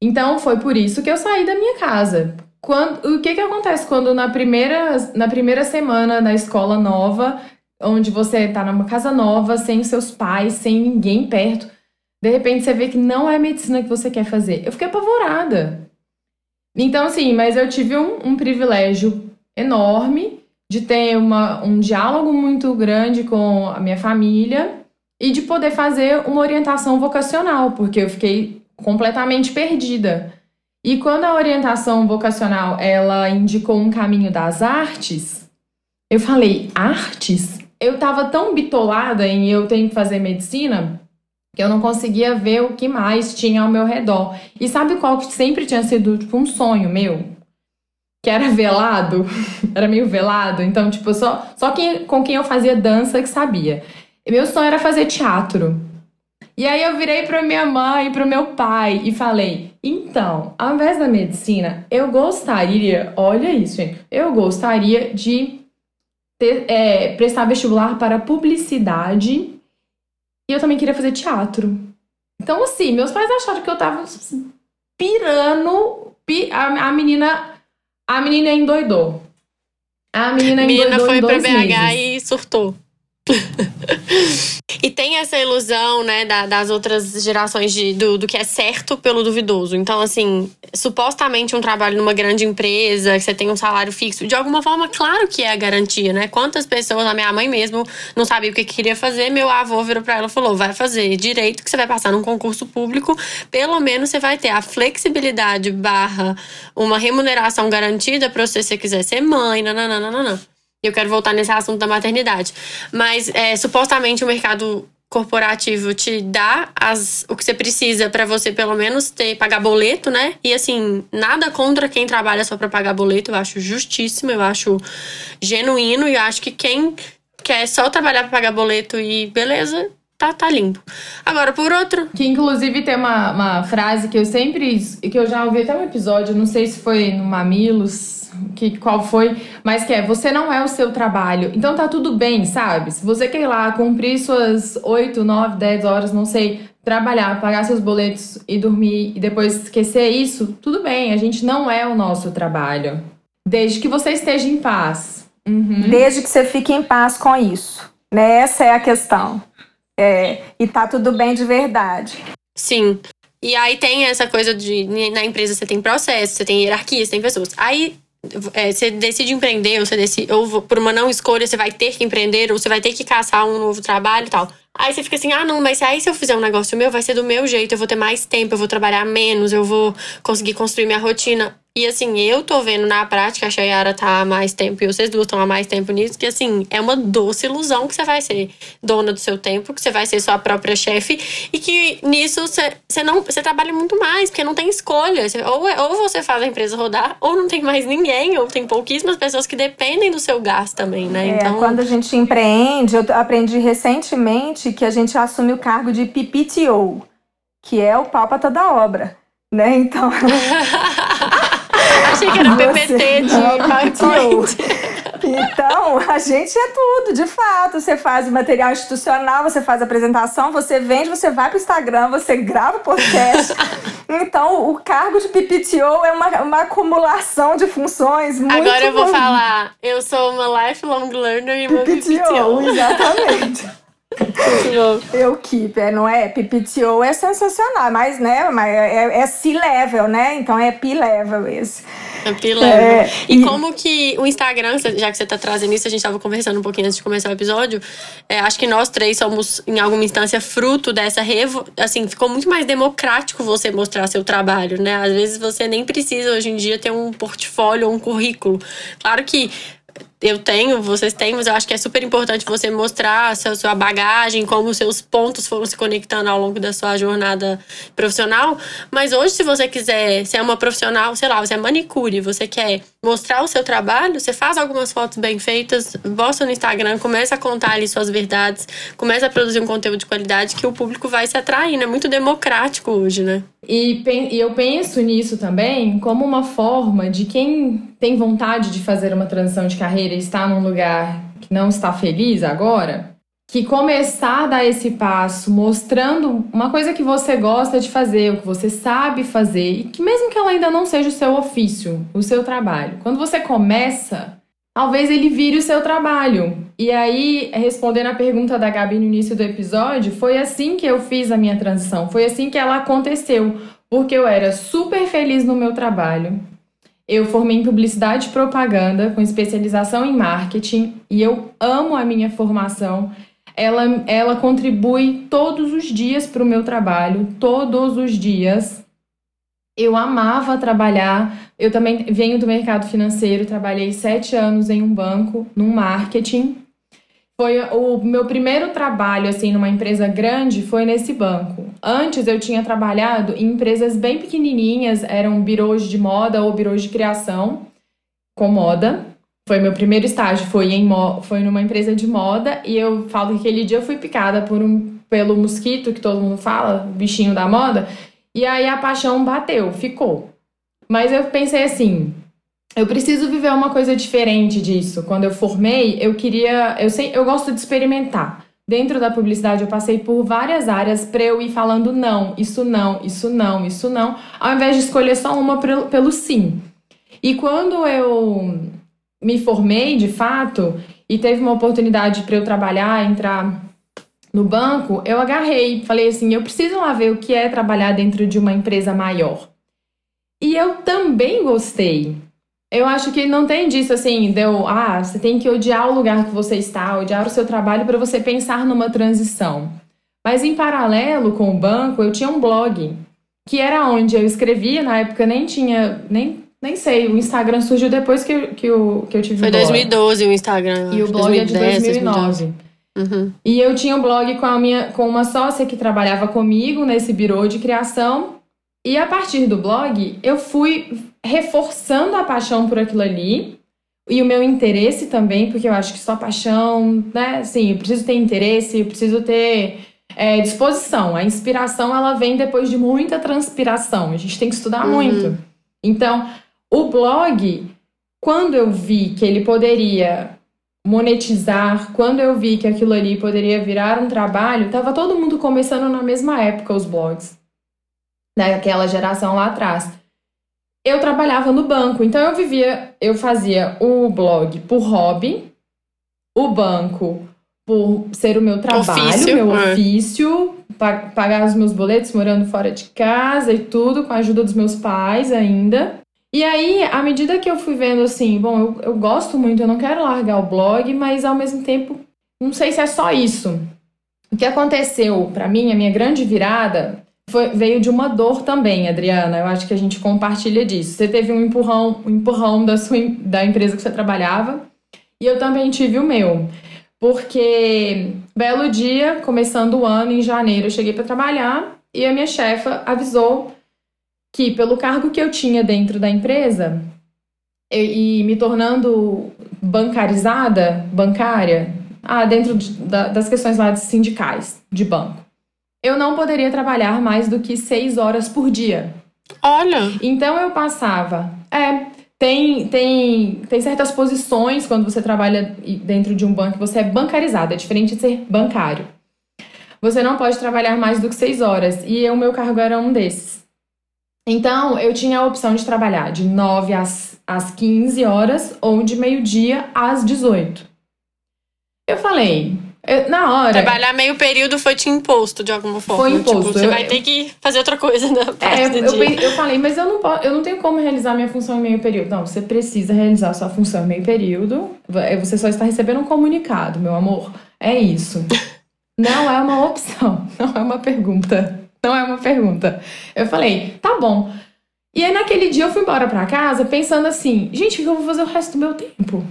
Então foi por isso que eu saí da minha casa. Quando, o que, que acontece quando na primeira, na primeira semana na escola nova, onde você está numa casa nova, sem seus pais, sem ninguém perto, de repente você vê que não é a medicina que você quer fazer? Eu fiquei apavorada. Então, assim, mas eu tive um, um privilégio enorme de ter uma, um diálogo muito grande com a minha família e de poder fazer uma orientação vocacional, porque eu fiquei completamente perdida. E quando a orientação vocacional ela indicou um caminho das artes, eu falei, artes? eu tava tão bitolada em eu tenho que fazer medicina que eu não conseguia ver o que mais tinha ao meu redor. E sabe qual que sempre tinha sido tipo, um sonho meu? Que era velado, era meio velado, então, tipo, só, só quem, com quem eu fazia dança que sabia. Meu sonho era fazer teatro. E aí eu virei para minha mãe e para o meu pai e falei: então, ao invés da medicina, eu gostaria, olha isso, gente, eu gostaria de ter, é, prestar vestibular para publicidade e eu também queria fazer teatro. Então, assim, meus pais acharam que eu tava pirando. Pi, a, a menina. A menina endoidou. A menina, menina endoidou foi em dois pra BH meses. e surtou. E tem essa ilusão, né, da, das outras gerações de, do, do que é certo pelo duvidoso. Então, assim, supostamente um trabalho numa grande empresa, que você tem um salário fixo, de alguma forma, claro que é a garantia, né? Quantas pessoas, a minha mãe mesmo, não sabia o que queria fazer, meu avô virou pra ela e falou: vai fazer direito que você vai passar num concurso público, pelo menos você vai ter a flexibilidade barra uma remuneração garantida pra você, se você quiser ser mãe, nananana. Eu quero voltar nesse assunto da maternidade. Mas é, supostamente o mercado corporativo te dá as, o que você precisa para você pelo menos ter pagar boleto, né? E assim, nada contra quem trabalha só para pagar boleto, eu acho justíssimo, eu acho genuíno e eu acho que quem quer só trabalhar para pagar boleto e beleza, tá, tá limpo. Agora, por outro. Que inclusive tem uma, uma frase que eu sempre. que eu já ouvi até um episódio, não sei se foi no Mamilos, que qual foi, mas que é você não é o seu trabalho. Então tá tudo bem, sabe? Se você quer ir lá cumprir suas 8, 9, 10 horas, não sei, trabalhar, pagar seus boletos e dormir e depois esquecer isso, tudo bem, a gente não é o nosso trabalho. Desde que você esteja em paz. Uhum. Desde que você fique em paz com isso. Né? Essa é a questão. É, e tá tudo bem de verdade. Sim. E aí tem essa coisa de na empresa você tem processo, você tem hierarquia, você tem pessoas. Aí é, você decide empreender, ou, você decide, ou por uma não escolha você vai ter que empreender, ou você vai ter que caçar um novo trabalho e tal. Aí você fica assim, ah, não, mas aí se eu fizer um negócio meu, vai ser do meu jeito, eu vou ter mais tempo, eu vou trabalhar menos, eu vou conseguir construir minha rotina. E assim, eu tô vendo na prática, a Chayara tá há mais tempo e vocês duas estão há mais tempo nisso, que assim, é uma doce ilusão que você vai ser dona do seu tempo, que você vai ser sua própria chefe e que nisso você, não você trabalha muito mais, porque não tem escolha. Você, ou, é, ou você faz a empresa rodar, ou não tem mais ninguém, ou tem pouquíssimas pessoas que dependem do seu gás também, né? É, então, quando a gente empreende, eu aprendi recentemente que a gente assume o cargo de PPTO, que é o pau pra toda obra. Né? Então. Achei que era PPT de PowerPoint. Então, a gente é tudo, de fato. Você faz material institucional, você faz apresentação, você vende, você vai para o Instagram, você grava podcast. Então, o cargo de PPTO é uma, uma acumulação de funções muito Agora eu vou falar, eu sou uma lifelong learner e uma PPTO. PPTO exatamente. Eu keep, é, não é? PPTO é sensacional, mas né, mas é, é, é C-level, né? Então é P-level esse. É P-level. É, e, e, como que o Instagram, já que você tá trazendo isso, a gente tava conversando um pouquinho antes de começar o episódio, é, acho que nós três somos, em alguma instância, fruto dessa revo... Assim, ficou muito mais democrático você mostrar seu trabalho, né? Às vezes você nem precisa, hoje em dia, ter um portfólio ou um currículo. Claro que eu tenho, vocês têm, mas eu acho que é super importante você mostrar a sua, sua bagagem, como os seus pontos foram se conectando ao longo da sua jornada profissional. Mas hoje, se você quiser ser uma profissional, sei lá, você é manicure, você quer mostrar o seu trabalho, você faz algumas fotos bem feitas, posta no Instagram, começa a contar ali suas verdades, começa a produzir um conteúdo de qualidade que o público vai se atrair, né? É muito democrático hoje, né? E, e eu penso nisso também como uma forma de quem tem vontade de fazer uma transição de carreira e está num lugar que não está feliz agora, que começar a dar esse passo mostrando uma coisa que você gosta de fazer, o que você sabe fazer, e que mesmo que ela ainda não seja o seu ofício, o seu trabalho, quando você começa, talvez ele vire o seu trabalho. E aí, respondendo a pergunta da Gabi no início do episódio, foi assim que eu fiz a minha transição, foi assim que ela aconteceu, porque eu era super feliz no meu trabalho. Eu formei em publicidade e propaganda com especialização em marketing e eu amo a minha formação ela, ela contribui todos os dias para o meu trabalho, todos os dias. Eu amava trabalhar. Eu também venho do mercado financeiro, trabalhei sete anos em um banco, num marketing. Foi o meu primeiro trabalho, assim, numa empresa grande, foi nesse banco. Antes eu tinha trabalhado em empresas bem pequenininhas, eram birôs de moda ou birôs de criação com moda. Foi meu primeiro estágio, foi, em, foi numa empresa de moda e eu falo que aquele dia eu fui picada por um, pelo mosquito, que todo mundo fala, bichinho da moda, e aí a paixão bateu, ficou. Mas eu pensei assim, eu preciso viver uma coisa diferente disso. Quando eu formei, eu queria, eu sei, eu gosto de experimentar. Dentro da publicidade, eu passei por várias áreas para eu ir falando não, isso não, isso não, isso não, ao invés de escolher só uma pelo, sim. E quando eu me formei de fato e teve uma oportunidade para eu trabalhar, entrar no banco, eu agarrei, falei assim, eu preciso lá ver o que é trabalhar dentro de uma empresa maior. E eu também gostei. Eu acho que não tem disso assim, deu, ah, você tem que odiar o lugar que você está, odiar o seu trabalho para você pensar numa transição. Mas em paralelo com o banco, eu tinha um blog, que era onde eu escrevia, na época nem tinha, nem nem sei, o Instagram surgiu depois que, que, eu, que eu tive Foi o blog. 2012 o Instagram. E o blog 2010, é de 2009. Uhum. E eu tinha um blog com, a minha, com uma sócia que trabalhava comigo nesse birô de criação. E a partir do blog, eu fui reforçando a paixão por aquilo ali. E o meu interesse também, porque eu acho que só paixão, né? Assim, eu preciso ter interesse, eu preciso ter é, disposição. A inspiração, ela vem depois de muita transpiração. A gente tem que estudar uhum. muito. Então, o blog, quando eu vi que ele poderia monetizar, quando eu vi que aquilo ali poderia virar um trabalho, tava todo mundo começando na mesma época os blogs. Daquela geração lá atrás. Eu trabalhava no banco, então eu vivia, eu fazia o blog por hobby, o banco por ser o meu trabalho, ofício, meu é. ofício, pagar os meus boletos morando fora de casa e tudo, com a ajuda dos meus pais ainda. E aí, à medida que eu fui vendo assim, bom, eu, eu gosto muito, eu não quero largar o blog, mas ao mesmo tempo, não sei se é só isso. O que aconteceu para mim, a minha grande virada, foi, veio de uma dor também, Adriana. Eu acho que a gente compartilha disso. Você teve um empurrão, um empurrão da, sua, da empresa que você trabalhava, e eu também tive o meu. Porque, belo dia, começando o ano, em janeiro, eu cheguei para trabalhar e a minha chefa avisou que, pelo cargo que eu tinha dentro da empresa e, e me tornando bancarizada, bancária, ah, dentro de, da, das questões lá de sindicais de banco, eu não poderia trabalhar mais do que seis horas por dia. Olha! Então eu passava. É, tem, tem, tem certas posições quando você trabalha dentro de um banco, você é bancarizado, é diferente de ser bancário. Você não pode trabalhar mais do que seis horas, e o meu cargo era um desses. Então, eu tinha a opção de trabalhar de 9 às, às 15 horas ou de meio-dia às 18. Eu falei, eu, na hora. Trabalhar meio período foi te imposto de alguma forma. Foi imposto. Tipo, você eu, vai ter que fazer outra coisa na parte é, eu, eu, falei, mas eu não, posso, eu não tenho como realizar minha função em meio período. Não, você precisa realizar sua função em meio período. Você só está recebendo um comunicado, meu amor. É isso. não é uma opção, não é uma pergunta. Não é uma pergunta. Eu falei, tá bom. E aí naquele dia eu fui embora pra casa pensando assim, gente, o que eu vou fazer o resto do meu tempo? O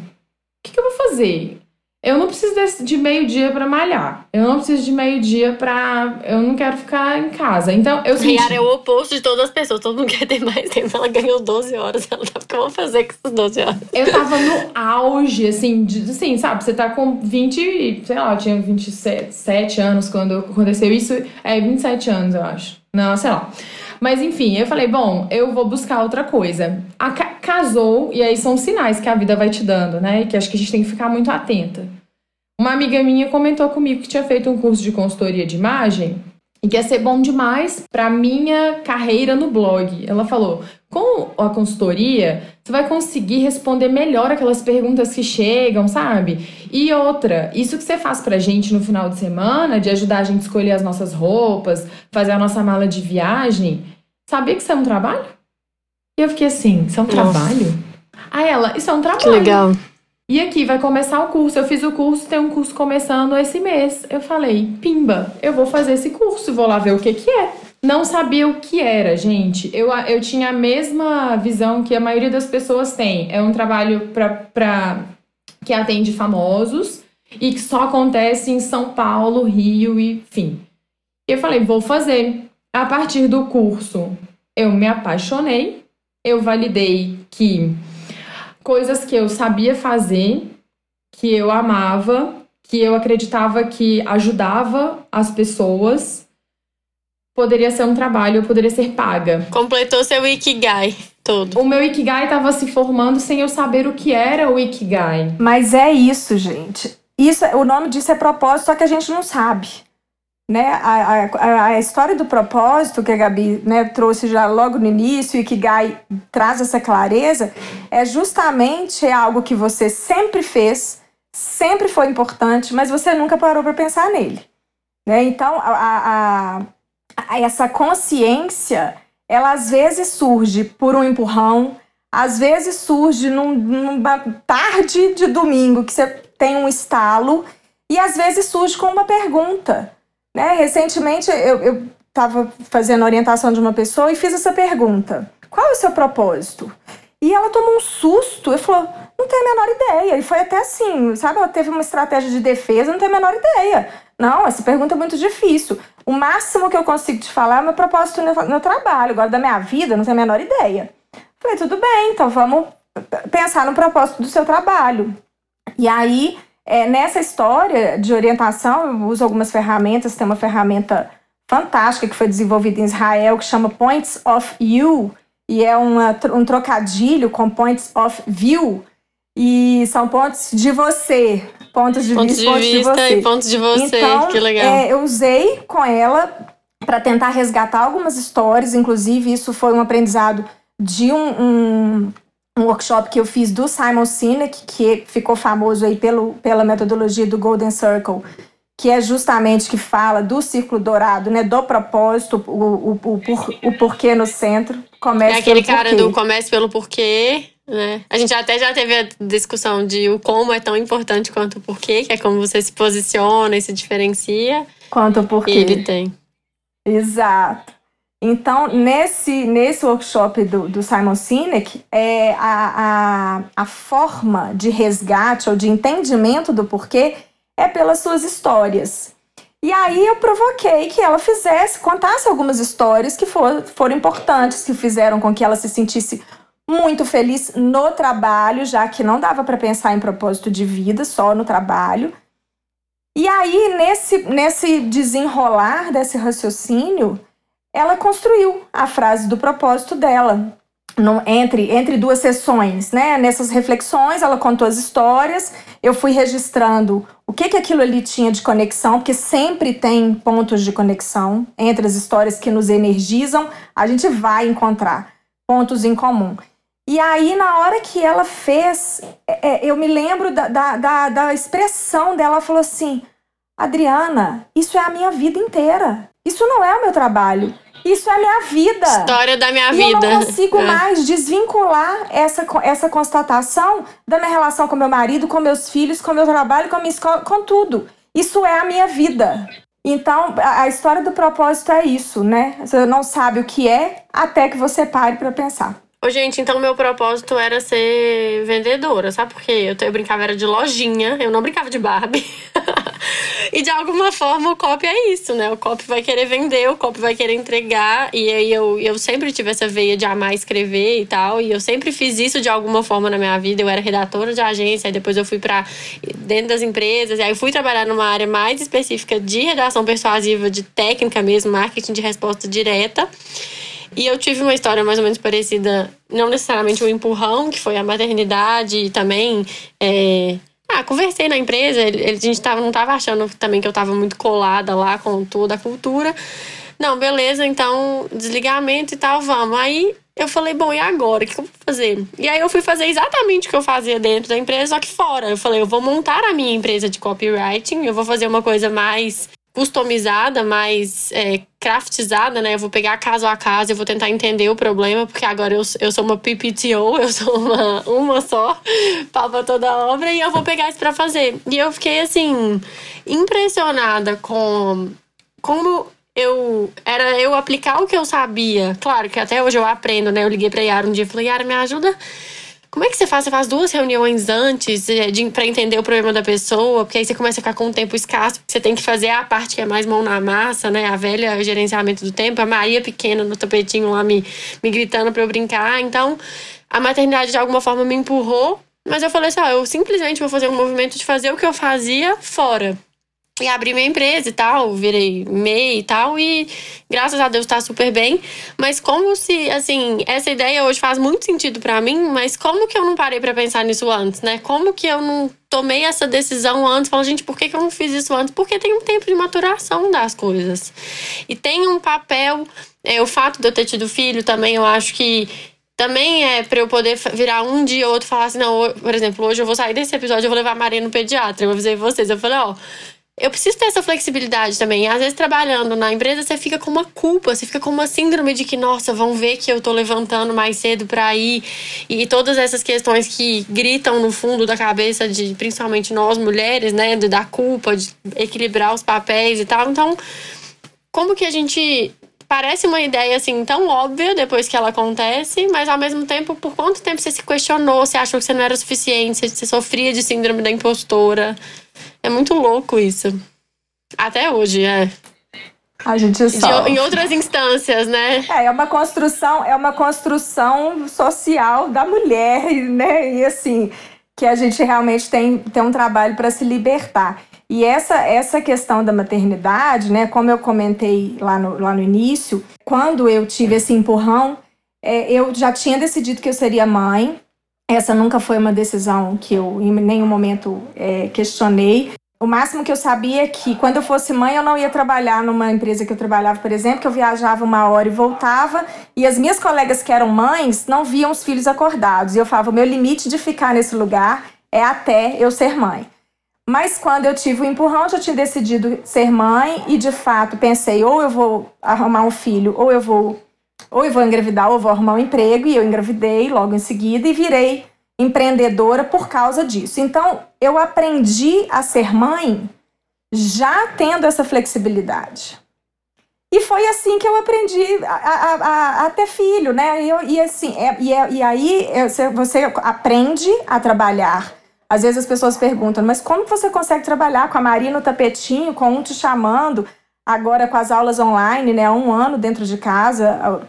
que, que eu vou fazer? Eu não preciso desse, de meio-dia para malhar. Eu não preciso de meio-dia pra. Eu não quero ficar em casa. Então, eu senti. Riara é o oposto de todas as pessoas. Todo mundo quer ter mais tempo. Ela ganhou 12 horas. Ela tá. O que eu vou fazer com essas 12 horas? Eu tava no auge, assim, de, assim, sabe? Você tá com 20. Sei lá, eu tinha 27 anos quando aconteceu isso. É, 27 anos, eu acho. Não, sei lá. Mas enfim, eu falei, bom, eu vou buscar outra coisa. A ca casou, e aí são sinais que a vida vai te dando, né? E que acho que a gente tem que ficar muito atenta. Uma amiga minha comentou comigo que tinha feito um curso de consultoria de imagem e que ia ser bom demais para minha carreira no blog. Ela falou: com a consultoria, você vai conseguir responder melhor aquelas perguntas que chegam, sabe? E outra, isso que você faz pra gente no final de semana, de ajudar a gente a escolher as nossas roupas, fazer a nossa mala de viagem, sabia que isso é um trabalho? E eu fiquei assim: isso é um Nossa. trabalho? Aí ela, isso é um trabalho. Que legal. E aqui vai começar o curso. Eu fiz o curso, tem um curso começando esse mês. Eu falei, pimba, eu vou fazer esse curso, vou lá ver o que que é. Não sabia o que era, gente. Eu, eu tinha a mesma visão que a maioria das pessoas tem. É um trabalho para que atende famosos. e que só acontece em São Paulo, Rio e enfim. Eu falei, vou fazer. A partir do curso, eu me apaixonei, eu validei que coisas que eu sabia fazer, que eu amava, que eu acreditava que ajudava as pessoas, poderia ser um trabalho, eu poderia ser paga. Completou seu Ikigai todo. O meu Ikigai estava se formando sem eu saber o que era o Ikigai. Mas é isso, gente. Isso, o nome disso é propósito, só que a gente não sabe. Né? A, a, a história do propósito que a Gabi né, trouxe já logo no início e que Gai traz essa clareza é justamente algo que você sempre fez, sempre foi importante, mas você nunca parou para pensar nele. Né? Então, a, a, essa consciência, ela às vezes surge por um empurrão, às vezes surge num, numa tarde de domingo que você tem um estalo, e às vezes surge com uma pergunta. Né? Recentemente eu estava fazendo orientação de uma pessoa e fiz essa pergunta: qual é o seu propósito? E ela tomou um susto e falou: não tenho a menor ideia. E foi até assim, sabe? Ela teve uma estratégia de defesa, não tenho a menor ideia. Não, essa pergunta é muito difícil. O máximo que eu consigo te falar é o meu propósito no, trabalho. Agora, da minha vida, não tenho a menor ideia. Falei, tudo bem, então vamos pensar no propósito do seu trabalho. E aí, é, nessa história de orientação, eu uso algumas ferramentas, tem uma ferramenta fantástica que foi desenvolvida em Israel que chama Points of You, e é uma, um trocadilho com Points of View, e são pontos de você, pontos de pontos vista, de pontos vista de você. e pontos de você, então, que legal. É, eu usei com ela para tentar resgatar algumas histórias, inclusive isso foi um aprendizado de um, um um workshop que eu fiz do Simon Sinek, que ficou famoso aí pelo, pela metodologia do Golden Circle, que é justamente que fala do círculo dourado, né, do propósito, o, o, o, por, o porquê no centro. Comece é aquele cara porquê. do comece pelo porquê, né? A gente até já teve a discussão de o como é tão importante quanto o porquê, que é como você se posiciona e se diferencia. Quanto o porquê. Ele tem. Exato. Então, nesse, nesse workshop do, do Simon Sinek, é, a, a, a forma de resgate ou de entendimento do porquê é pelas suas histórias. E aí eu provoquei que ela fizesse, contasse algumas histórias que for, foram importantes, que fizeram com que ela se sentisse muito feliz no trabalho, já que não dava para pensar em propósito de vida, só no trabalho. E aí, nesse, nesse desenrolar desse raciocínio, ela construiu a frase do propósito dela. No, entre, entre duas sessões, né? Nessas reflexões, ela contou as histórias, eu fui registrando o que, que aquilo ali tinha de conexão, porque sempre tem pontos de conexão entre as histórias que nos energizam, a gente vai encontrar pontos em comum. E aí, na hora que ela fez, é, é eu me lembro da, da, da, da expressão dela, ela falou assim: Adriana, isso é a minha vida inteira. Isso não é o meu trabalho. Isso é a minha vida. História da minha e vida. Eu não consigo é. mais desvincular essa, essa constatação da minha relação com meu marido, com meus filhos, com meu trabalho, com a minha escola, com tudo. Isso é a minha vida. Então, a, a história do propósito é isso, né? Você não sabe o que é até que você pare para pensar. Ô, gente, então meu propósito era ser vendedora, sabe por quê? Eu, eu brincava era de lojinha, eu não brincava de Barbie. e de alguma forma o copy é isso, né? O copy vai querer vender, o copy vai querer entregar. E aí eu, eu sempre tive essa veia de amar escrever e tal. E eu sempre fiz isso de alguma forma na minha vida. Eu era redatora de agência, aí depois eu fui para dentro das empresas. E aí eu fui trabalhar numa área mais específica de redação persuasiva, de técnica mesmo, marketing de resposta direta. E eu tive uma história mais ou menos parecida, não necessariamente um empurrão, que foi a maternidade e também. É... Ah, conversei na empresa, a gente tava, não estava achando também que eu estava muito colada lá com toda a cultura. Não, beleza, então desligamento e tal, vamos. Aí eu falei, bom, e agora? O que eu vou fazer? E aí eu fui fazer exatamente o que eu fazia dentro da empresa, só que fora. Eu falei, eu vou montar a minha empresa de copywriting, eu vou fazer uma coisa mais customizada, mais é, craftizada, né? Eu vou pegar caso a caso, eu vou tentar entender o problema, porque agora eu, eu sou uma PPTO, eu sou uma, uma só, para toda a obra, e eu vou pegar isso para fazer. E eu fiquei, assim, impressionada com como eu era eu aplicar o que eu sabia. Claro que até hoje eu aprendo, né? Eu liguei pra Yara um dia e falei, Yara, me ajuda como é que você faz? Você faz duas reuniões antes é, para entender o problema da pessoa, porque aí você começa a ficar com um tempo escasso. Você tem que fazer a parte que é mais mão na massa, né? A velha gerenciamento do tempo. A Maria pequena no tapetinho lá me, me gritando para eu brincar. Então, a maternidade de alguma forma me empurrou. Mas eu falei assim: ó, eu simplesmente vou fazer um movimento de fazer o que eu fazia fora e abri minha empresa e tal, virei MEI e tal, e graças a Deus tá super bem. Mas como se, assim, essa ideia hoje faz muito sentido para mim, mas como que eu não parei para pensar nisso antes, né? Como que eu não tomei essa decisão antes? Falo, gente, por que, que eu não fiz isso antes? Porque tem um tempo de maturação das coisas. E tem um papel, é, o fato de eu ter tido filho também, eu acho que também é para eu poder virar um dia ou outro e falar assim, não, por exemplo, hoje eu vou sair desse episódio, eu vou levar a Maria no pediatra. Eu avisei vocês, eu falei, ó, eu preciso ter essa flexibilidade também. Às vezes, trabalhando na empresa, você fica com uma culpa, você fica com uma síndrome de que, nossa, vão ver que eu tô levantando mais cedo para ir. E todas essas questões que gritam no fundo da cabeça de, principalmente nós mulheres, né, da culpa, de equilibrar os papéis e tal. Então, como que a gente. Parece uma ideia assim tão óbvia depois que ela acontece, mas ao mesmo tempo, por quanto tempo você se questionou, você achou que você não era o suficiente, você sofria de síndrome da impostora? É muito louco isso. Até hoje, é. A gente só. em outras instâncias, né? É, é uma construção, é uma construção social da mulher, né? E assim, que a gente realmente tem, tem um trabalho para se libertar. E essa, essa questão da maternidade, né, como eu comentei lá no, lá no início, quando eu tive esse empurrão, é, eu já tinha decidido que eu seria mãe, essa nunca foi uma decisão que eu em nenhum momento é, questionei. O máximo que eu sabia é que quando eu fosse mãe eu não ia trabalhar numa empresa que eu trabalhava, por exemplo, que eu viajava uma hora e voltava, e as minhas colegas que eram mães não viam os filhos acordados. E eu falava, o meu limite de ficar nesse lugar é até eu ser mãe. Mas quando eu tive o empurrão, já tinha decidido ser mãe e de fato pensei, ou eu vou arrumar um filho, ou eu vou ou eu vou engravidar ou vou arrumar um emprego, e eu engravidei logo em seguida e virei empreendedora por causa disso. Então, eu aprendi a ser mãe já tendo essa flexibilidade. E foi assim que eu aprendi a, a, a, a ter filho, né? E, eu, e assim, é, e, é, e aí você aprende a trabalhar. Às vezes as pessoas perguntam, mas como você consegue trabalhar com a Maria no tapetinho, com um te chamando? Agora, com as aulas online, né, há um ano dentro de casa,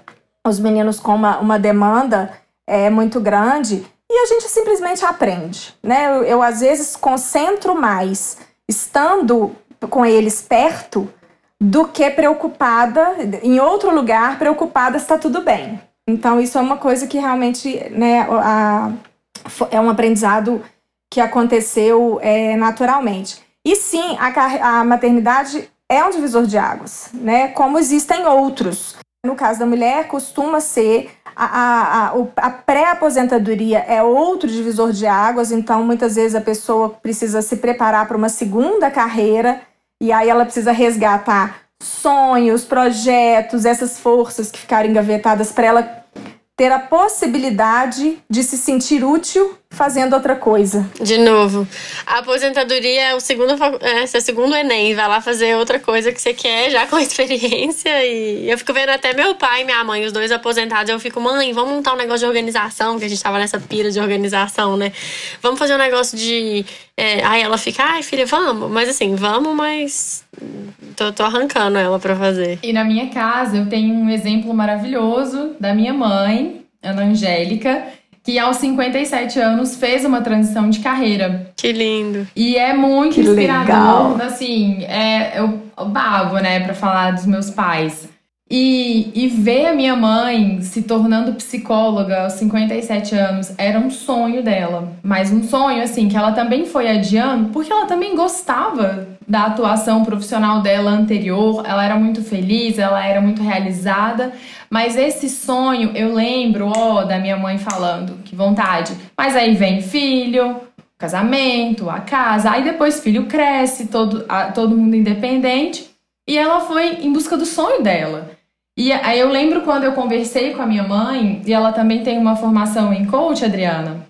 os meninos com uma, uma demanda é, muito grande, e a gente simplesmente aprende. Né? Eu, eu, às vezes, concentro mais estando com eles perto do que preocupada em outro lugar, preocupada está tudo bem. Então, isso é uma coisa que realmente né, a, é um aprendizado que aconteceu é, naturalmente. E sim, a, a maternidade é um divisor de águas, né? Como existem outros. No caso da mulher, costuma ser a, a, a, pré-aposentadoria é outro divisor de águas, então muitas vezes a pessoa precisa se preparar para uma segunda carreira e aí ela precisa resgatar sonhos, projetos, essas forças que ficaram engavetadas para ela ter a possibilidade de se sentir útil fazendo outra coisa. De novo, a aposentadoria é o segundo, é, seu segundo Enem, vai lá fazer outra coisa que você quer, já com experiência. E eu fico vendo até meu pai e minha mãe, os dois aposentados, eu fico, mãe, vamos montar um negócio de organização, que a gente tava nessa pira de organização, né? Vamos fazer um negócio de. É, aí ela fica, ai, filha, vamos. Mas assim, vamos, mas tô, tô arrancando ela para fazer. E na minha casa eu tenho um exemplo maravilhoso da minha mãe, Ana Angélica, que aos 57 anos fez uma transição de carreira. Que lindo. E é muito que inspirador, legal. assim, é, eu, eu babo, né, para falar dos meus pais. E, e ver a minha mãe se tornando psicóloga aos 57 anos era um sonho dela. Mas um sonho, assim, que ela também foi adiando, porque ela também gostava da atuação profissional dela anterior. Ela era muito feliz, ela era muito realizada. Mas esse sonho, eu lembro, ó, da minha mãe falando, que vontade. Mas aí vem filho, casamento, a casa, aí depois filho cresce, todo, todo mundo independente. E ela foi em busca do sonho dela. E aí eu lembro quando eu conversei com a minha mãe, e ela também tem uma formação em coach, Adriana.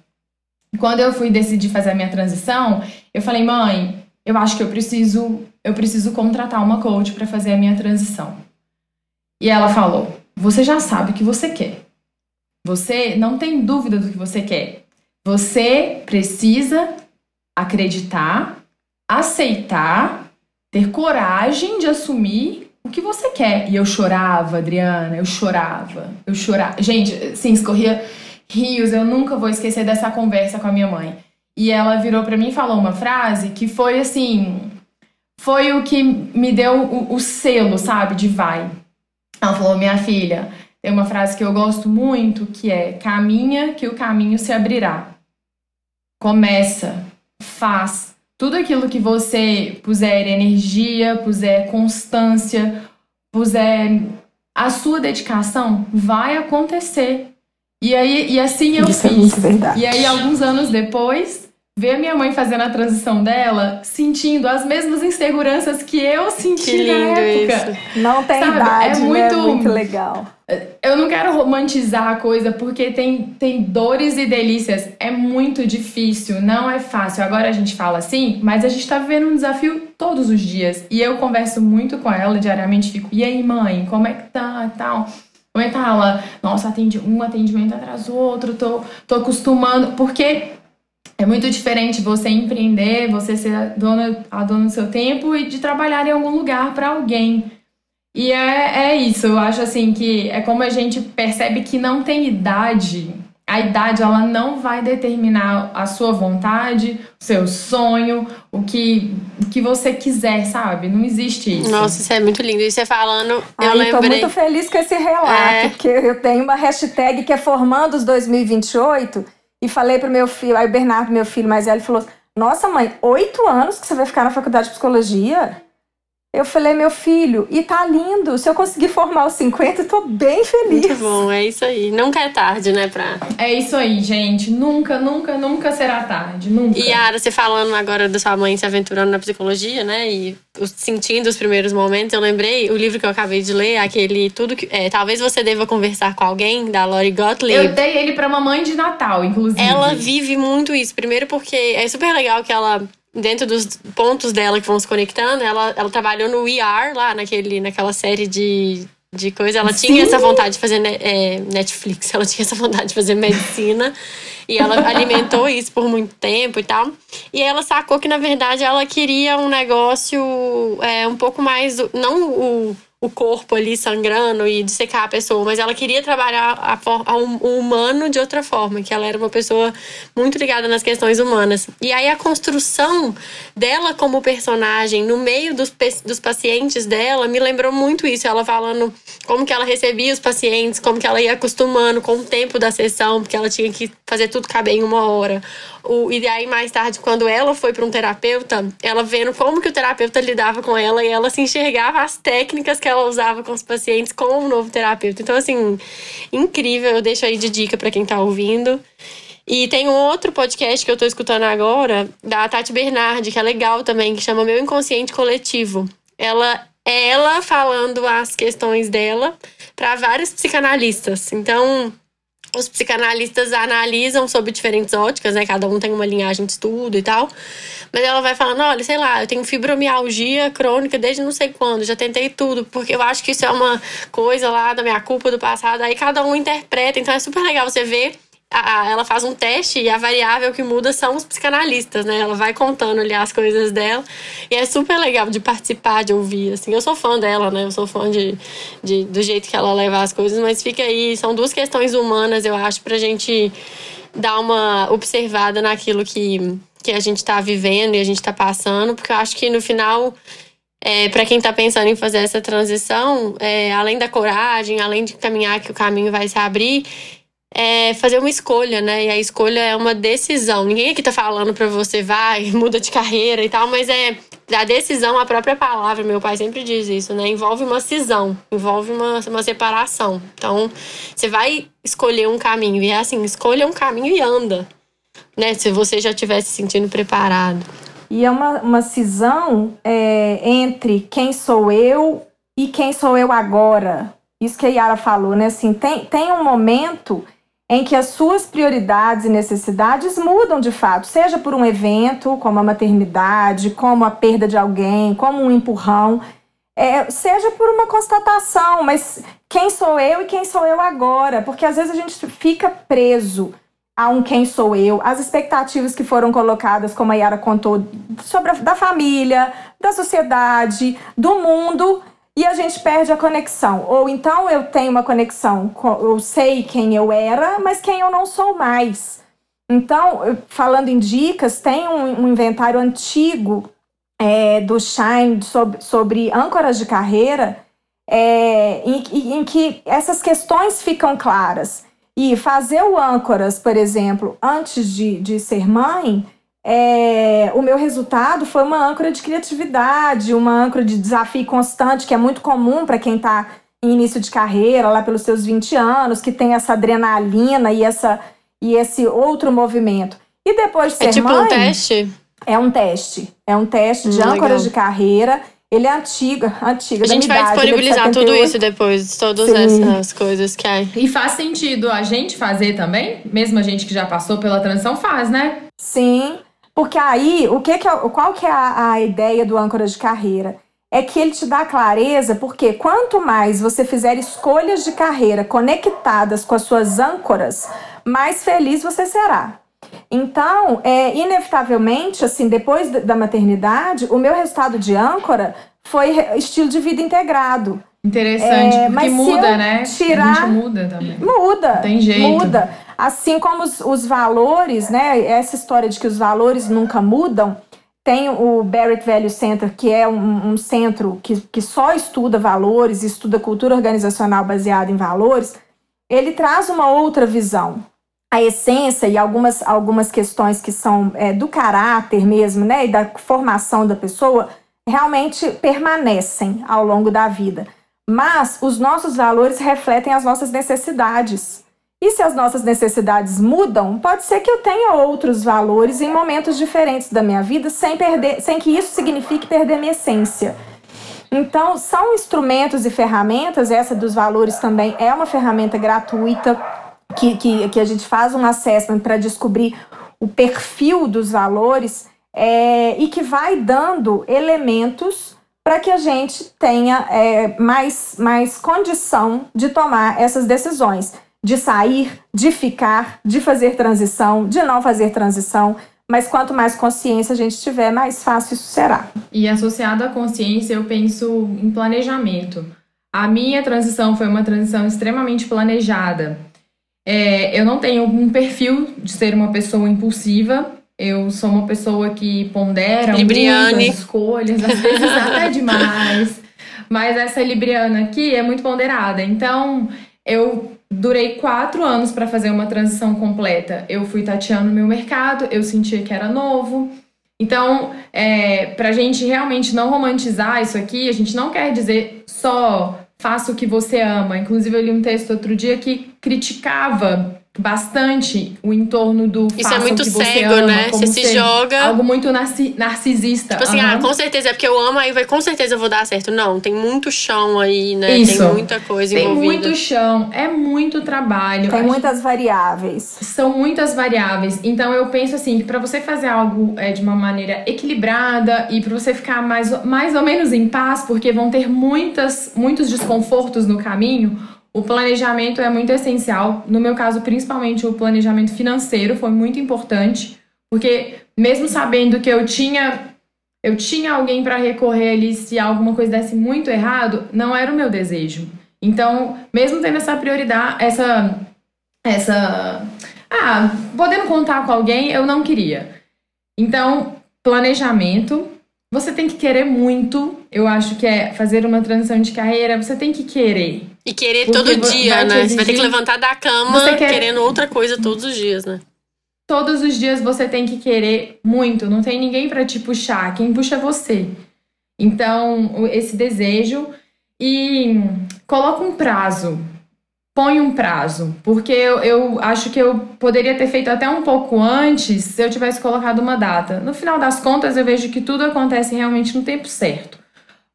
Quando eu fui decidir fazer a minha transição, eu falei, mãe, eu acho que eu preciso, eu preciso contratar uma coach para fazer a minha transição. E ela falou: "Você já sabe o que você quer. Você não tem dúvida do que você quer. Você precisa acreditar, aceitar, ter coragem de assumir o que você quer. E eu chorava, Adriana, eu chorava, eu chorava. Gente, sim, escorria rios, eu nunca vou esquecer dessa conversa com a minha mãe. E ela virou para mim e falou uma frase que foi assim, foi o que me deu o, o selo, sabe, de vai. Ela falou: "Minha filha, tem uma frase que eu gosto muito que é: caminha que o caminho se abrirá. Começa, faz. Tudo aquilo que você puser energia, puser constância, puser a sua dedicação, vai acontecer. E aí e assim eu Isso é fiz. muito verdade. E aí alguns anos depois, ver a minha mãe fazendo a transição dela, sentindo as mesmas inseguranças que eu senti Que lindo na época. isso. Não tem Sabe, idade, é né? muito- Muito legal. Eu não quero romantizar a coisa porque tem, tem dores e delícias. É muito difícil, não é fácil. Agora a gente fala assim, mas a gente tá vivendo um desafio todos os dias. E eu converso muito com ela diariamente, fico, e aí, mãe, como é que tá e tal? Como é que tá? Ela, nossa, atendi um atendimento atrás do outro, tô, tô acostumando. Porque é muito diferente você empreender, você ser a dona, a dona do seu tempo e de trabalhar em algum lugar para alguém. E é, é isso, eu acho assim que é como a gente percebe que não tem idade. A idade ela não vai determinar a sua vontade, o seu sonho, o que, o que você quiser, sabe? Não existe isso. Nossa, isso é muito lindo. E você falando, eu Ai, tô lembrei. muito feliz com esse relato, É. porque eu tenho uma hashtag que é Formandos 2028 e falei pro meu filho, aí o Bernardo, meu filho mais velho, falou: Nossa, mãe, oito anos que você vai ficar na faculdade de psicologia? Eu falei, meu filho, e tá lindo. Se eu conseguir formar os 50, eu tô bem feliz. Muito bom, é isso aí. Nunca é tarde, né, pra. É isso aí, gente. Nunca, nunca, nunca será tarde. Nunca. E Yara, você falando agora da sua mãe se aventurando na psicologia, né? E sentindo os primeiros momentos, eu lembrei o livro que eu acabei de ler, aquele Tudo que. É, Talvez você deva conversar com alguém, da Lori Gottlieb. Eu dei ele pra mamãe de Natal, inclusive. Ela vive muito isso. Primeiro porque é super legal que ela, dentro dos pontos dela que vão se conectando, ela, ela trabalhou no ER, lá naquele, naquela série de, de coisa. Ela tinha essa vontade de fazer é, Netflix, ela tinha essa vontade de fazer medicina. e ela alimentou isso por muito tempo e tal. E ela sacou que, na verdade, ela queria um negócio é, um pouco mais. Não o o corpo ali sangrando e dissecar a pessoa, mas ela queria trabalhar a a hum- o humano de outra forma, que ela era uma pessoa muito ligada nas questões humanas. E aí a construção dela como personagem no meio dos, dos pacientes dela me lembrou muito isso, ela falando como que ela recebia os pacientes, como que ela ia acostumando com o tempo da sessão, porque ela tinha que fazer tudo caber em uma hora. O, e aí, mais tarde, quando ela foi para um terapeuta, ela vendo como que o terapeuta lidava com ela e ela se enxergava as técnicas que ela usava com os pacientes com o novo terapeuta. Então, assim, incrível. Eu deixo aí de dica para quem tá ouvindo. E tem um outro podcast que eu tô escutando agora, da Tati Bernardi, que é legal também, que chama Meu Inconsciente Coletivo. Ela é ela falando as questões dela para vários psicanalistas. Então, os psicanalistas analisam sob diferentes óticas, né? Cada um tem uma linhagem de estudo e tal. Mas ela vai falando, olha, sei lá, eu tenho fibromialgia crônica desde não sei quando, já tentei tudo, porque eu acho que isso é uma coisa lá da minha culpa do passado. Aí cada um interpreta, então é super legal você ver. A- ela faz um teste e a variável que muda são os psicanalistas, né? Ela vai contando ali as coisas dela. E é super legal de participar, de ouvir, assim. Eu sou fã dela, né? Eu sou fã de, de, do jeito que ela leva as coisas, mas fica aí. São duas questões humanas, eu acho, pra gente dar uma observada naquilo que, que a gente tá vivendo e a gente tá passando, porque eu acho que no final. É, para quem tá pensando em fazer essa transição, é, além da coragem, além de caminhar que o caminho vai se abrir, é fazer uma escolha, né? E a escolha é uma decisão. Ninguém aqui tá falando pra você vai, muda de carreira e tal, mas é a decisão, a própria palavra, meu pai sempre diz isso, né? Envolve uma cisão, envolve uma, uma separação. Então, você vai escolher um caminho, e é assim, escolha um caminho e anda, né? Se você já estiver se sentindo preparado. E é uma, uma cisão é, entre quem sou eu e quem sou eu agora. Isso que a Yara falou, né? Assim, tem, tem um momento em que as suas prioridades e necessidades mudam de fato, seja por um evento, como a maternidade, como a perda de alguém, como um empurrão, é, seja por uma constatação, mas quem sou eu e quem sou eu agora? Porque às vezes a gente fica preso a um quem sou eu, as expectativas que foram colocadas, como a Yara contou, sobre a, da família, da sociedade, do mundo, e a gente perde a conexão. Ou então eu tenho uma conexão, eu sei quem eu era, mas quem eu não sou mais. Então, falando em dicas, tem um, um inventário antigo é, do Shine sobre, sobre âncoras de carreira, é, em, em que essas questões ficam claras. E fazer o âncoras, por exemplo, antes de, de ser mãe, é, o meu resultado foi uma âncora de criatividade, uma âncora de desafio constante, que é muito comum para quem está em início de carreira, lá pelos seus 20 anos, que tem essa adrenalina e, essa, e esse outro movimento. E depois de é ser é tipo mãe, um teste? É um teste. É um teste de hum, âncoras de carreira ele é antiga, antiga. A gente vai idade, disponibilizar tudo isso depois, todas Sim. essas coisas que há. E faz sentido a gente fazer também? Mesmo a gente que já passou pela transição faz, né? Sim, porque aí, o que, que é, qual que é a, a ideia do âncora de carreira? É que ele te dá clareza, porque quanto mais você fizer escolhas de carreira conectadas com as suas âncoras, mais feliz você será. Então, é, inevitavelmente, assim, depois da maternidade, o meu resultado de âncora foi estilo de vida integrado. Interessante, é, porque muda, né? Tirar, muda também. Muda. Não tem jeito. Muda. Assim como os, os valores, né? Essa história de que os valores nunca mudam. Tem o Barrett Value Center, que é um, um centro que, que só estuda valores, estuda cultura organizacional baseada em valores. Ele traz uma outra visão a essência e algumas, algumas questões que são é, do caráter mesmo, né, e da formação da pessoa, realmente permanecem ao longo da vida. Mas os nossos valores refletem as nossas necessidades. E se as nossas necessidades mudam, pode ser que eu tenha outros valores em momentos diferentes da minha vida, sem, perder, sem que isso signifique perder minha essência. Então, são instrumentos e ferramentas, essa dos valores também é uma ferramenta gratuita que, que, que a gente faz um assessment para descobrir o perfil dos valores é, e que vai dando elementos para que a gente tenha é, mais, mais condição de tomar essas decisões, de sair, de ficar, de fazer transição, de não fazer transição. Mas quanto mais consciência a gente tiver, mais fácil isso será. E associado à consciência, eu penso em planejamento. A minha transição foi uma transição extremamente planejada. É, eu não tenho um perfil de ser uma pessoa impulsiva. Eu sou uma pessoa que pondera Libriane. muitas escolhas, às vezes até demais. Mas essa Libriana aqui é muito ponderada. Então, eu durei quatro anos para fazer uma transição completa. Eu fui tateando meu mercado, eu sentia que era novo. Então, é, para a gente realmente não romantizar isso aqui, a gente não quer dizer só faça o que você ama. Inclusive, eu li um texto outro dia que criticava bastante o entorno do Isso é muito cego, ama, né? Você se joga. Algo muito narci narcisista. Tipo assim, uhum. ah, com certeza, é porque eu amo, aí vai com certeza eu vou dar certo. Não, tem muito chão aí, né? Isso. Tem muita coisa tem envolvida. Tem muito chão, é muito trabalho. Tem muitas variáveis. São muitas variáveis. Então eu penso assim, que para você fazer algo é, de uma maneira equilibrada e para você ficar mais, mais ou menos em paz, porque vão ter muitas, muitos desconfortos no caminho, o planejamento é muito essencial. No meu caso, principalmente o planejamento financeiro foi muito importante, porque mesmo sabendo que eu tinha eu tinha alguém para recorrer ali se alguma coisa desse muito errado, não era o meu desejo. Então, mesmo tendo essa prioridade, essa essa ah, podendo contar com alguém, eu não queria. Então, planejamento, você tem que querer muito. Eu acho que é fazer uma transição de carreira, você tem que querer. E querer Porque todo dia, né? Exigir... Você vai ter que levantar da cama quer... querendo outra coisa todos os dias, né? Todos os dias você tem que querer muito. Não tem ninguém para te puxar. Quem puxa é você. Então, esse desejo. E coloca um prazo põe um prazo, porque eu, eu acho que eu poderia ter feito até um pouco antes se eu tivesse colocado uma data. No final das contas, eu vejo que tudo acontece realmente no tempo certo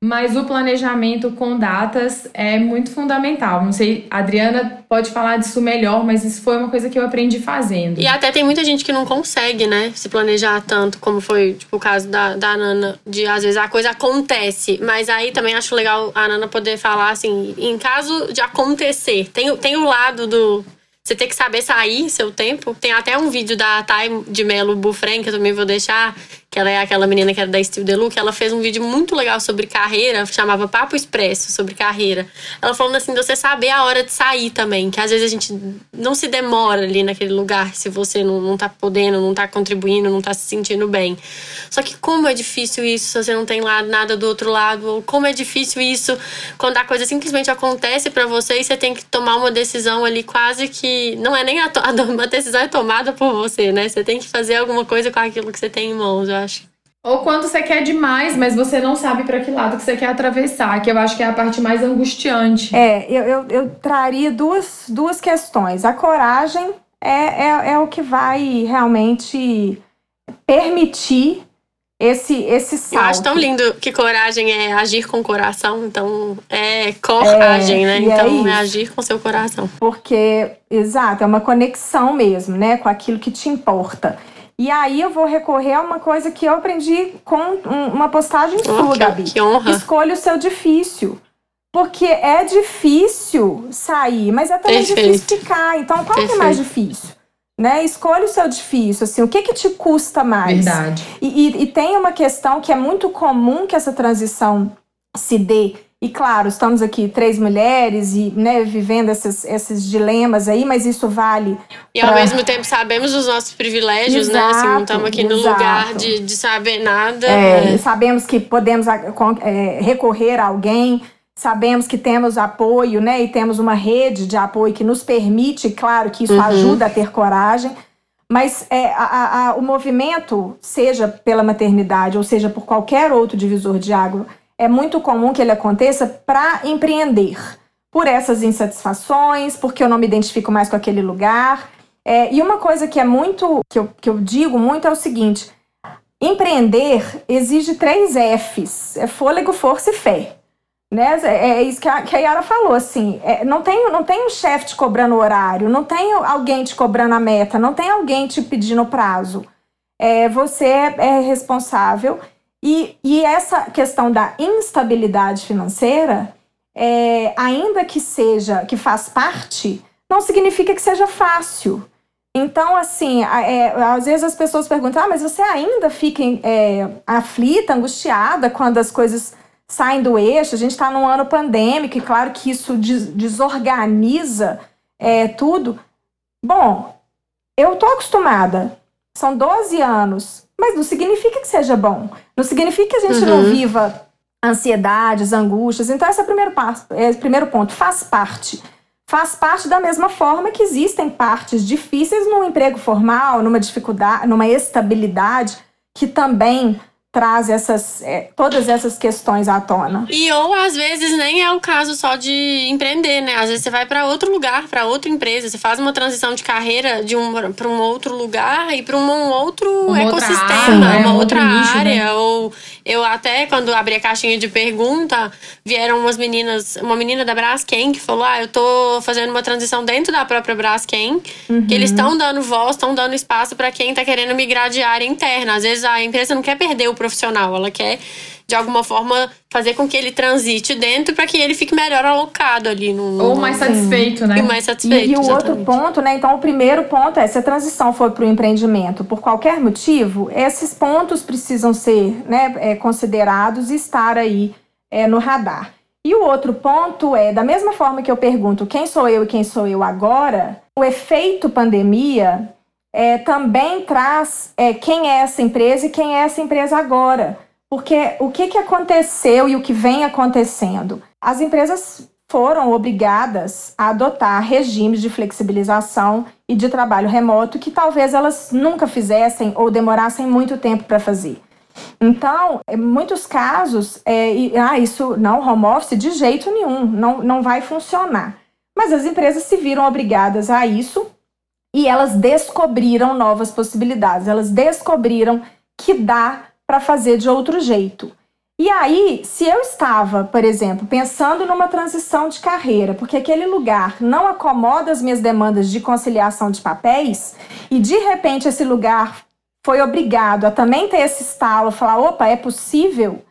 mas o planejamento com datas é muito fundamental. Não sei, a Adriana pode falar disso melhor, mas isso foi uma coisa que eu aprendi fazendo. E até tem muita gente que não consegue, né, se planejar tanto, como foi tipo, o caso da, da Nana, de às vezes a coisa acontece. Mas aí também acho legal a Nana poder falar assim, em caso de acontecer, tem, tem o lado do você tem que saber sair seu tempo. Tem até um vídeo da Thay de Melo Bufren, que eu também vou deixar, que ela é aquela menina que era da Steel Delu, que ela fez um vídeo muito legal sobre carreira, chamava Papo Expresso, sobre carreira. Ela falando assim, de você saber a hora de sair também, que às vezes a gente não se demora ali naquele lugar se você não, não tá podendo, não tá contribuindo, não tá se sentindo bem. Só que como é difícil isso se você não tem lá nada do outro lado, ou como é difícil isso quando a coisa simplesmente acontece para você e você tem que tomar uma decisão ali quase que não é nem a, a, uma decisão é tomada por você, né? Você tem que fazer alguma coisa com aquilo que você tem em mãos, eu acho. Ou quando você quer demais, mas você não sabe para que lado que você quer atravessar, que eu acho que é a parte mais angustiante. É, eu, eu, eu traria duas, duas questões. A coragem é, é, é o que vai realmente permitir esse, esse salto. Eu acho tão lindo que coragem é agir com o coração, então é coragem, é, né? É então é, é, agir com seu coração. Porque, exato, é uma conexão mesmo, né, com aquilo que te importa. E aí eu vou recorrer a uma coisa que eu aprendi com uma postagem oh, sua, que, Gabi. Que honra. Escolha o seu difícil. Porque é difícil sair, mas é também Perfeito. difícil ficar. Então, qual Perfeito. que é mais difícil? né? Escolha o seu difícil, assim, o que que te custa mais? Verdade. E, e, e, tem uma questão que é muito comum que essa transição se dê. E claro, estamos aqui três mulheres e né, vivendo esses, esses dilemas aí, mas isso vale. E pra... ao mesmo tempo sabemos os nossos privilégios, exato, né? Assim, não estamos aqui no lugar de, de saber nada. É, é. Sabemos que podemos é, recorrer a alguém, Sabemos que temos apoio, né? E temos uma rede de apoio que nos permite, claro que isso uhum. ajuda a ter coragem. Mas é, a, a, o movimento, seja pela maternidade ou seja por qualquer outro divisor de água, é muito comum que ele aconteça para empreender. Por essas insatisfações, porque eu não me identifico mais com aquele lugar. É, e uma coisa que é muito, que eu, que eu digo muito é o seguinte: empreender exige três Fs: é fôlego, força e fé. Né? É, é isso que a, que a Yara falou, assim, é, não tem, não tem um chefe te cobrando horário, não tem alguém te cobrando a meta, não tem alguém te pedindo prazo. É, você é, é responsável e, e essa questão da instabilidade financeira, é, ainda que seja, que faz parte, não significa que seja fácil. Então, assim, é, às vezes as pessoas perguntam, ah, mas você ainda fica é, aflita, angustiada quando as coisas saem do eixo. A gente está num ano pandêmico e claro que isso des desorganiza é, tudo. Bom, eu tô acostumada. São 12 anos, mas não significa que seja bom. Não significa que a gente uhum. não viva ansiedades, angústias. Então, esse é o primeiro, passo, é o primeiro ponto. Faz parte. Faz parte da mesma forma que existem partes difíceis no emprego formal, numa dificuldade, numa estabilidade, que também traz essas, é, todas essas questões à tona. E ou às vezes nem é o caso só de empreender, né? Às vezes você vai para outro lugar, para outra empresa, você faz uma transição de carreira de um para um outro lugar e para um outro uma ecossistema, área, uma outra nicho, área. Né? Ou eu até quando abri a caixinha de pergunta, vieram umas meninas, uma menina da Braskem que falou: "Ah, eu tô fazendo uma transição dentro da própria Braskem, uhum. que eles estão dando voz, estão dando espaço para quem tá querendo migrar de área interna. Às vezes a empresa não quer perder o profissional, ela quer de alguma forma fazer com que ele transite dentro para que ele fique melhor alocado ali no, ou mais satisfeito, né? E mais satisfeito. E, e o outro ponto, né? Então, o primeiro ponto é se a transição for para o empreendimento por qualquer motivo, esses pontos precisam ser né, é, considerados e estar aí é, no radar. E o outro ponto é, da mesma forma que eu pergunto quem sou eu e quem sou eu agora, o efeito pandemia é, também traz é, quem é essa empresa e quem é essa empresa agora. Porque o que, que aconteceu e o que vem acontecendo? As empresas foram obrigadas a adotar regimes de flexibilização e de trabalho remoto que talvez elas nunca fizessem ou demorassem muito tempo para fazer. Então, em muitos casos, é, e, ah, isso não, home office de jeito nenhum, não, não vai funcionar. Mas as empresas se viram obrigadas a isso e elas descobriram novas possibilidades, elas descobriram que dá para fazer de outro jeito. E aí, se eu estava, por exemplo, pensando numa transição de carreira, porque aquele lugar não acomoda as minhas demandas de conciliação de papéis, e de repente esse lugar foi obrigado a também ter esse estalo, falar: opa, é possível.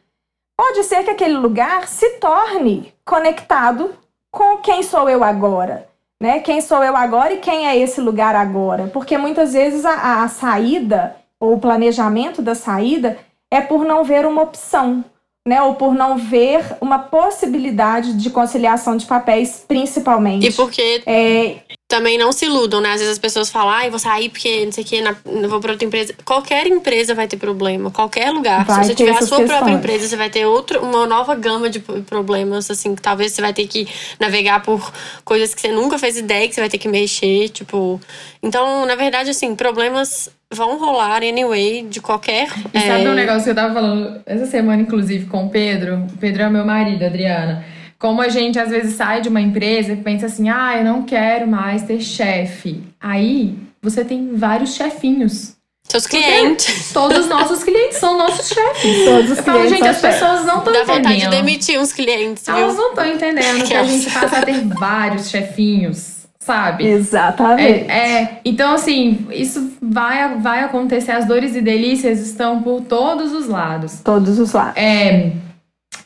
Pode ser que aquele lugar se torne conectado com quem sou eu agora. Né? Quem sou eu agora e quem é esse lugar agora? Porque muitas vezes a, a saída ou o planejamento da saída é por não ver uma opção, né? Ou por não ver uma possibilidade de conciliação de papéis, principalmente. E porque é, também não se iludam, né? Às vezes as pessoas falam, ah, eu vou sair porque não sei o que, não vou para outra empresa. Qualquer empresa vai ter problema, qualquer lugar. Vai Se você tiver a sua questões. própria empresa, você vai ter outra, uma nova gama de problemas, assim, que talvez você vai ter que navegar por coisas que você nunca fez ideia que você vai ter que mexer, tipo. Então, na verdade, assim, problemas vão rolar anyway, de qualquer. E sabe é... um negócio que eu tava falando essa semana, inclusive, com o Pedro? O Pedro é meu marido, Adriana. Como a gente às vezes sai de uma empresa e pensa assim, ah, eu não quero mais ter chefe. Aí você tem vários chefinhos. Seus clientes. Todos os nossos clientes são nossos chefes. Todos os eu falo, gente, as pessoas não estão entendendo. Dá vontade de demitir uns clientes, viu? Elas não estão entendendo que a gente passa a ter vários chefinhos, sabe? Exatamente. É, é, então, assim, isso vai, vai acontecer. As dores e delícias estão por todos os lados. Todos os lados. É.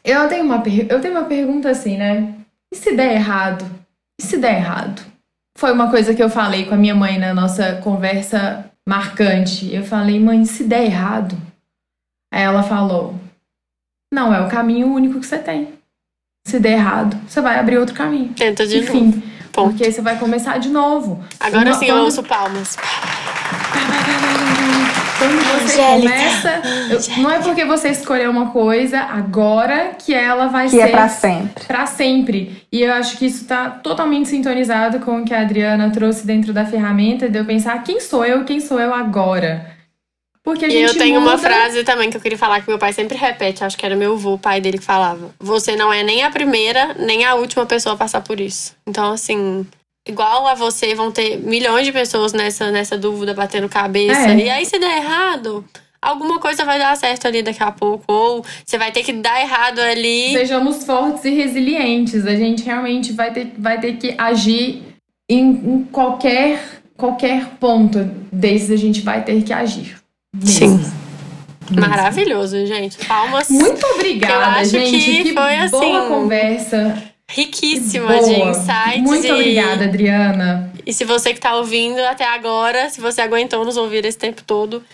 Eu tenho uma, eu tenho uma pergunta assim, né? E se der errado? E se der errado? Foi uma coisa que eu falei com a minha mãe na nossa conversa marcante. Eu falei, mãe, se der errado? Aí ela falou: Não, é o caminho único que você tem. Se der errado, você vai abrir outro caminho. Tenta de Enfim, novo. Porque você vai começar de novo. Agora sim, eu ouço palmas. Quando você Angélica. começa, não é porque você escolheu uma coisa agora que ela vai que ser é para sempre. Para sempre. E eu acho que isso está totalmente sintonizado com o que a Adriana trouxe dentro da ferramenta, de eu pensar quem sou eu, quem sou eu agora. Porque a gente e eu tenho muda... uma frase também que eu queria falar que meu pai sempre repete, acho que era meu avô, o pai dele que falava: "Você não é nem a primeira, nem a última pessoa a passar por isso". Então assim, igual a você, vão ter milhões de pessoas nessa, nessa dúvida, batendo cabeça. É. E aí, se der errado, alguma coisa vai dar certo ali daqui a pouco. Ou você vai ter que dar errado ali. Sejamos fortes e resilientes. A gente realmente vai ter, vai ter que agir em, em qualquer, qualquer ponto desses a gente vai ter que agir. Mesmo. Sim. Maravilhoso, gente. Palmas. Muito obrigada, gente. Que, que foi assim. Boa conversa riquíssima Boa. de insights. Muito e... obrigada, Adriana. E se você que está ouvindo até agora, se você aguentou nos ouvir esse tempo todo,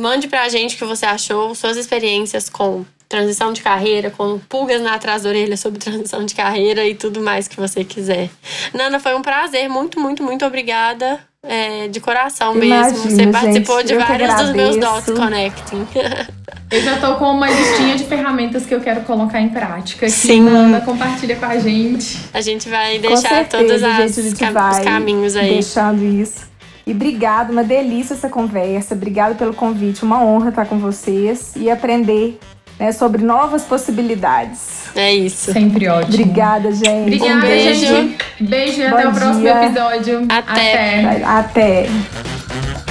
mande pra gente o que você achou, suas experiências com transição de carreira, com pulgas na atrás da orelha sobre transição de carreira e tudo mais que você quiser. Nana, foi um prazer. Muito, muito, muito obrigada. É, de coração Imagina, mesmo. Você participou gente, de vários dos meus dots connecting. Eu já tô com uma listinha de ferramentas que eu quero colocar em prática. Aqui, Sim. Nanda, compartilha com a gente. A gente vai deixar certeza, todos as, gente, cam os caminhos aí. Deixando isso. E obrigada, uma delícia essa conversa. Obrigada pelo convite, uma honra estar com vocês e aprender né, sobre novas possibilidades. É isso. Sempre ótimo. Obrigada, gente. Obrigada, um beijo. gente. Beijo e até o próximo episódio. Até. Até. até.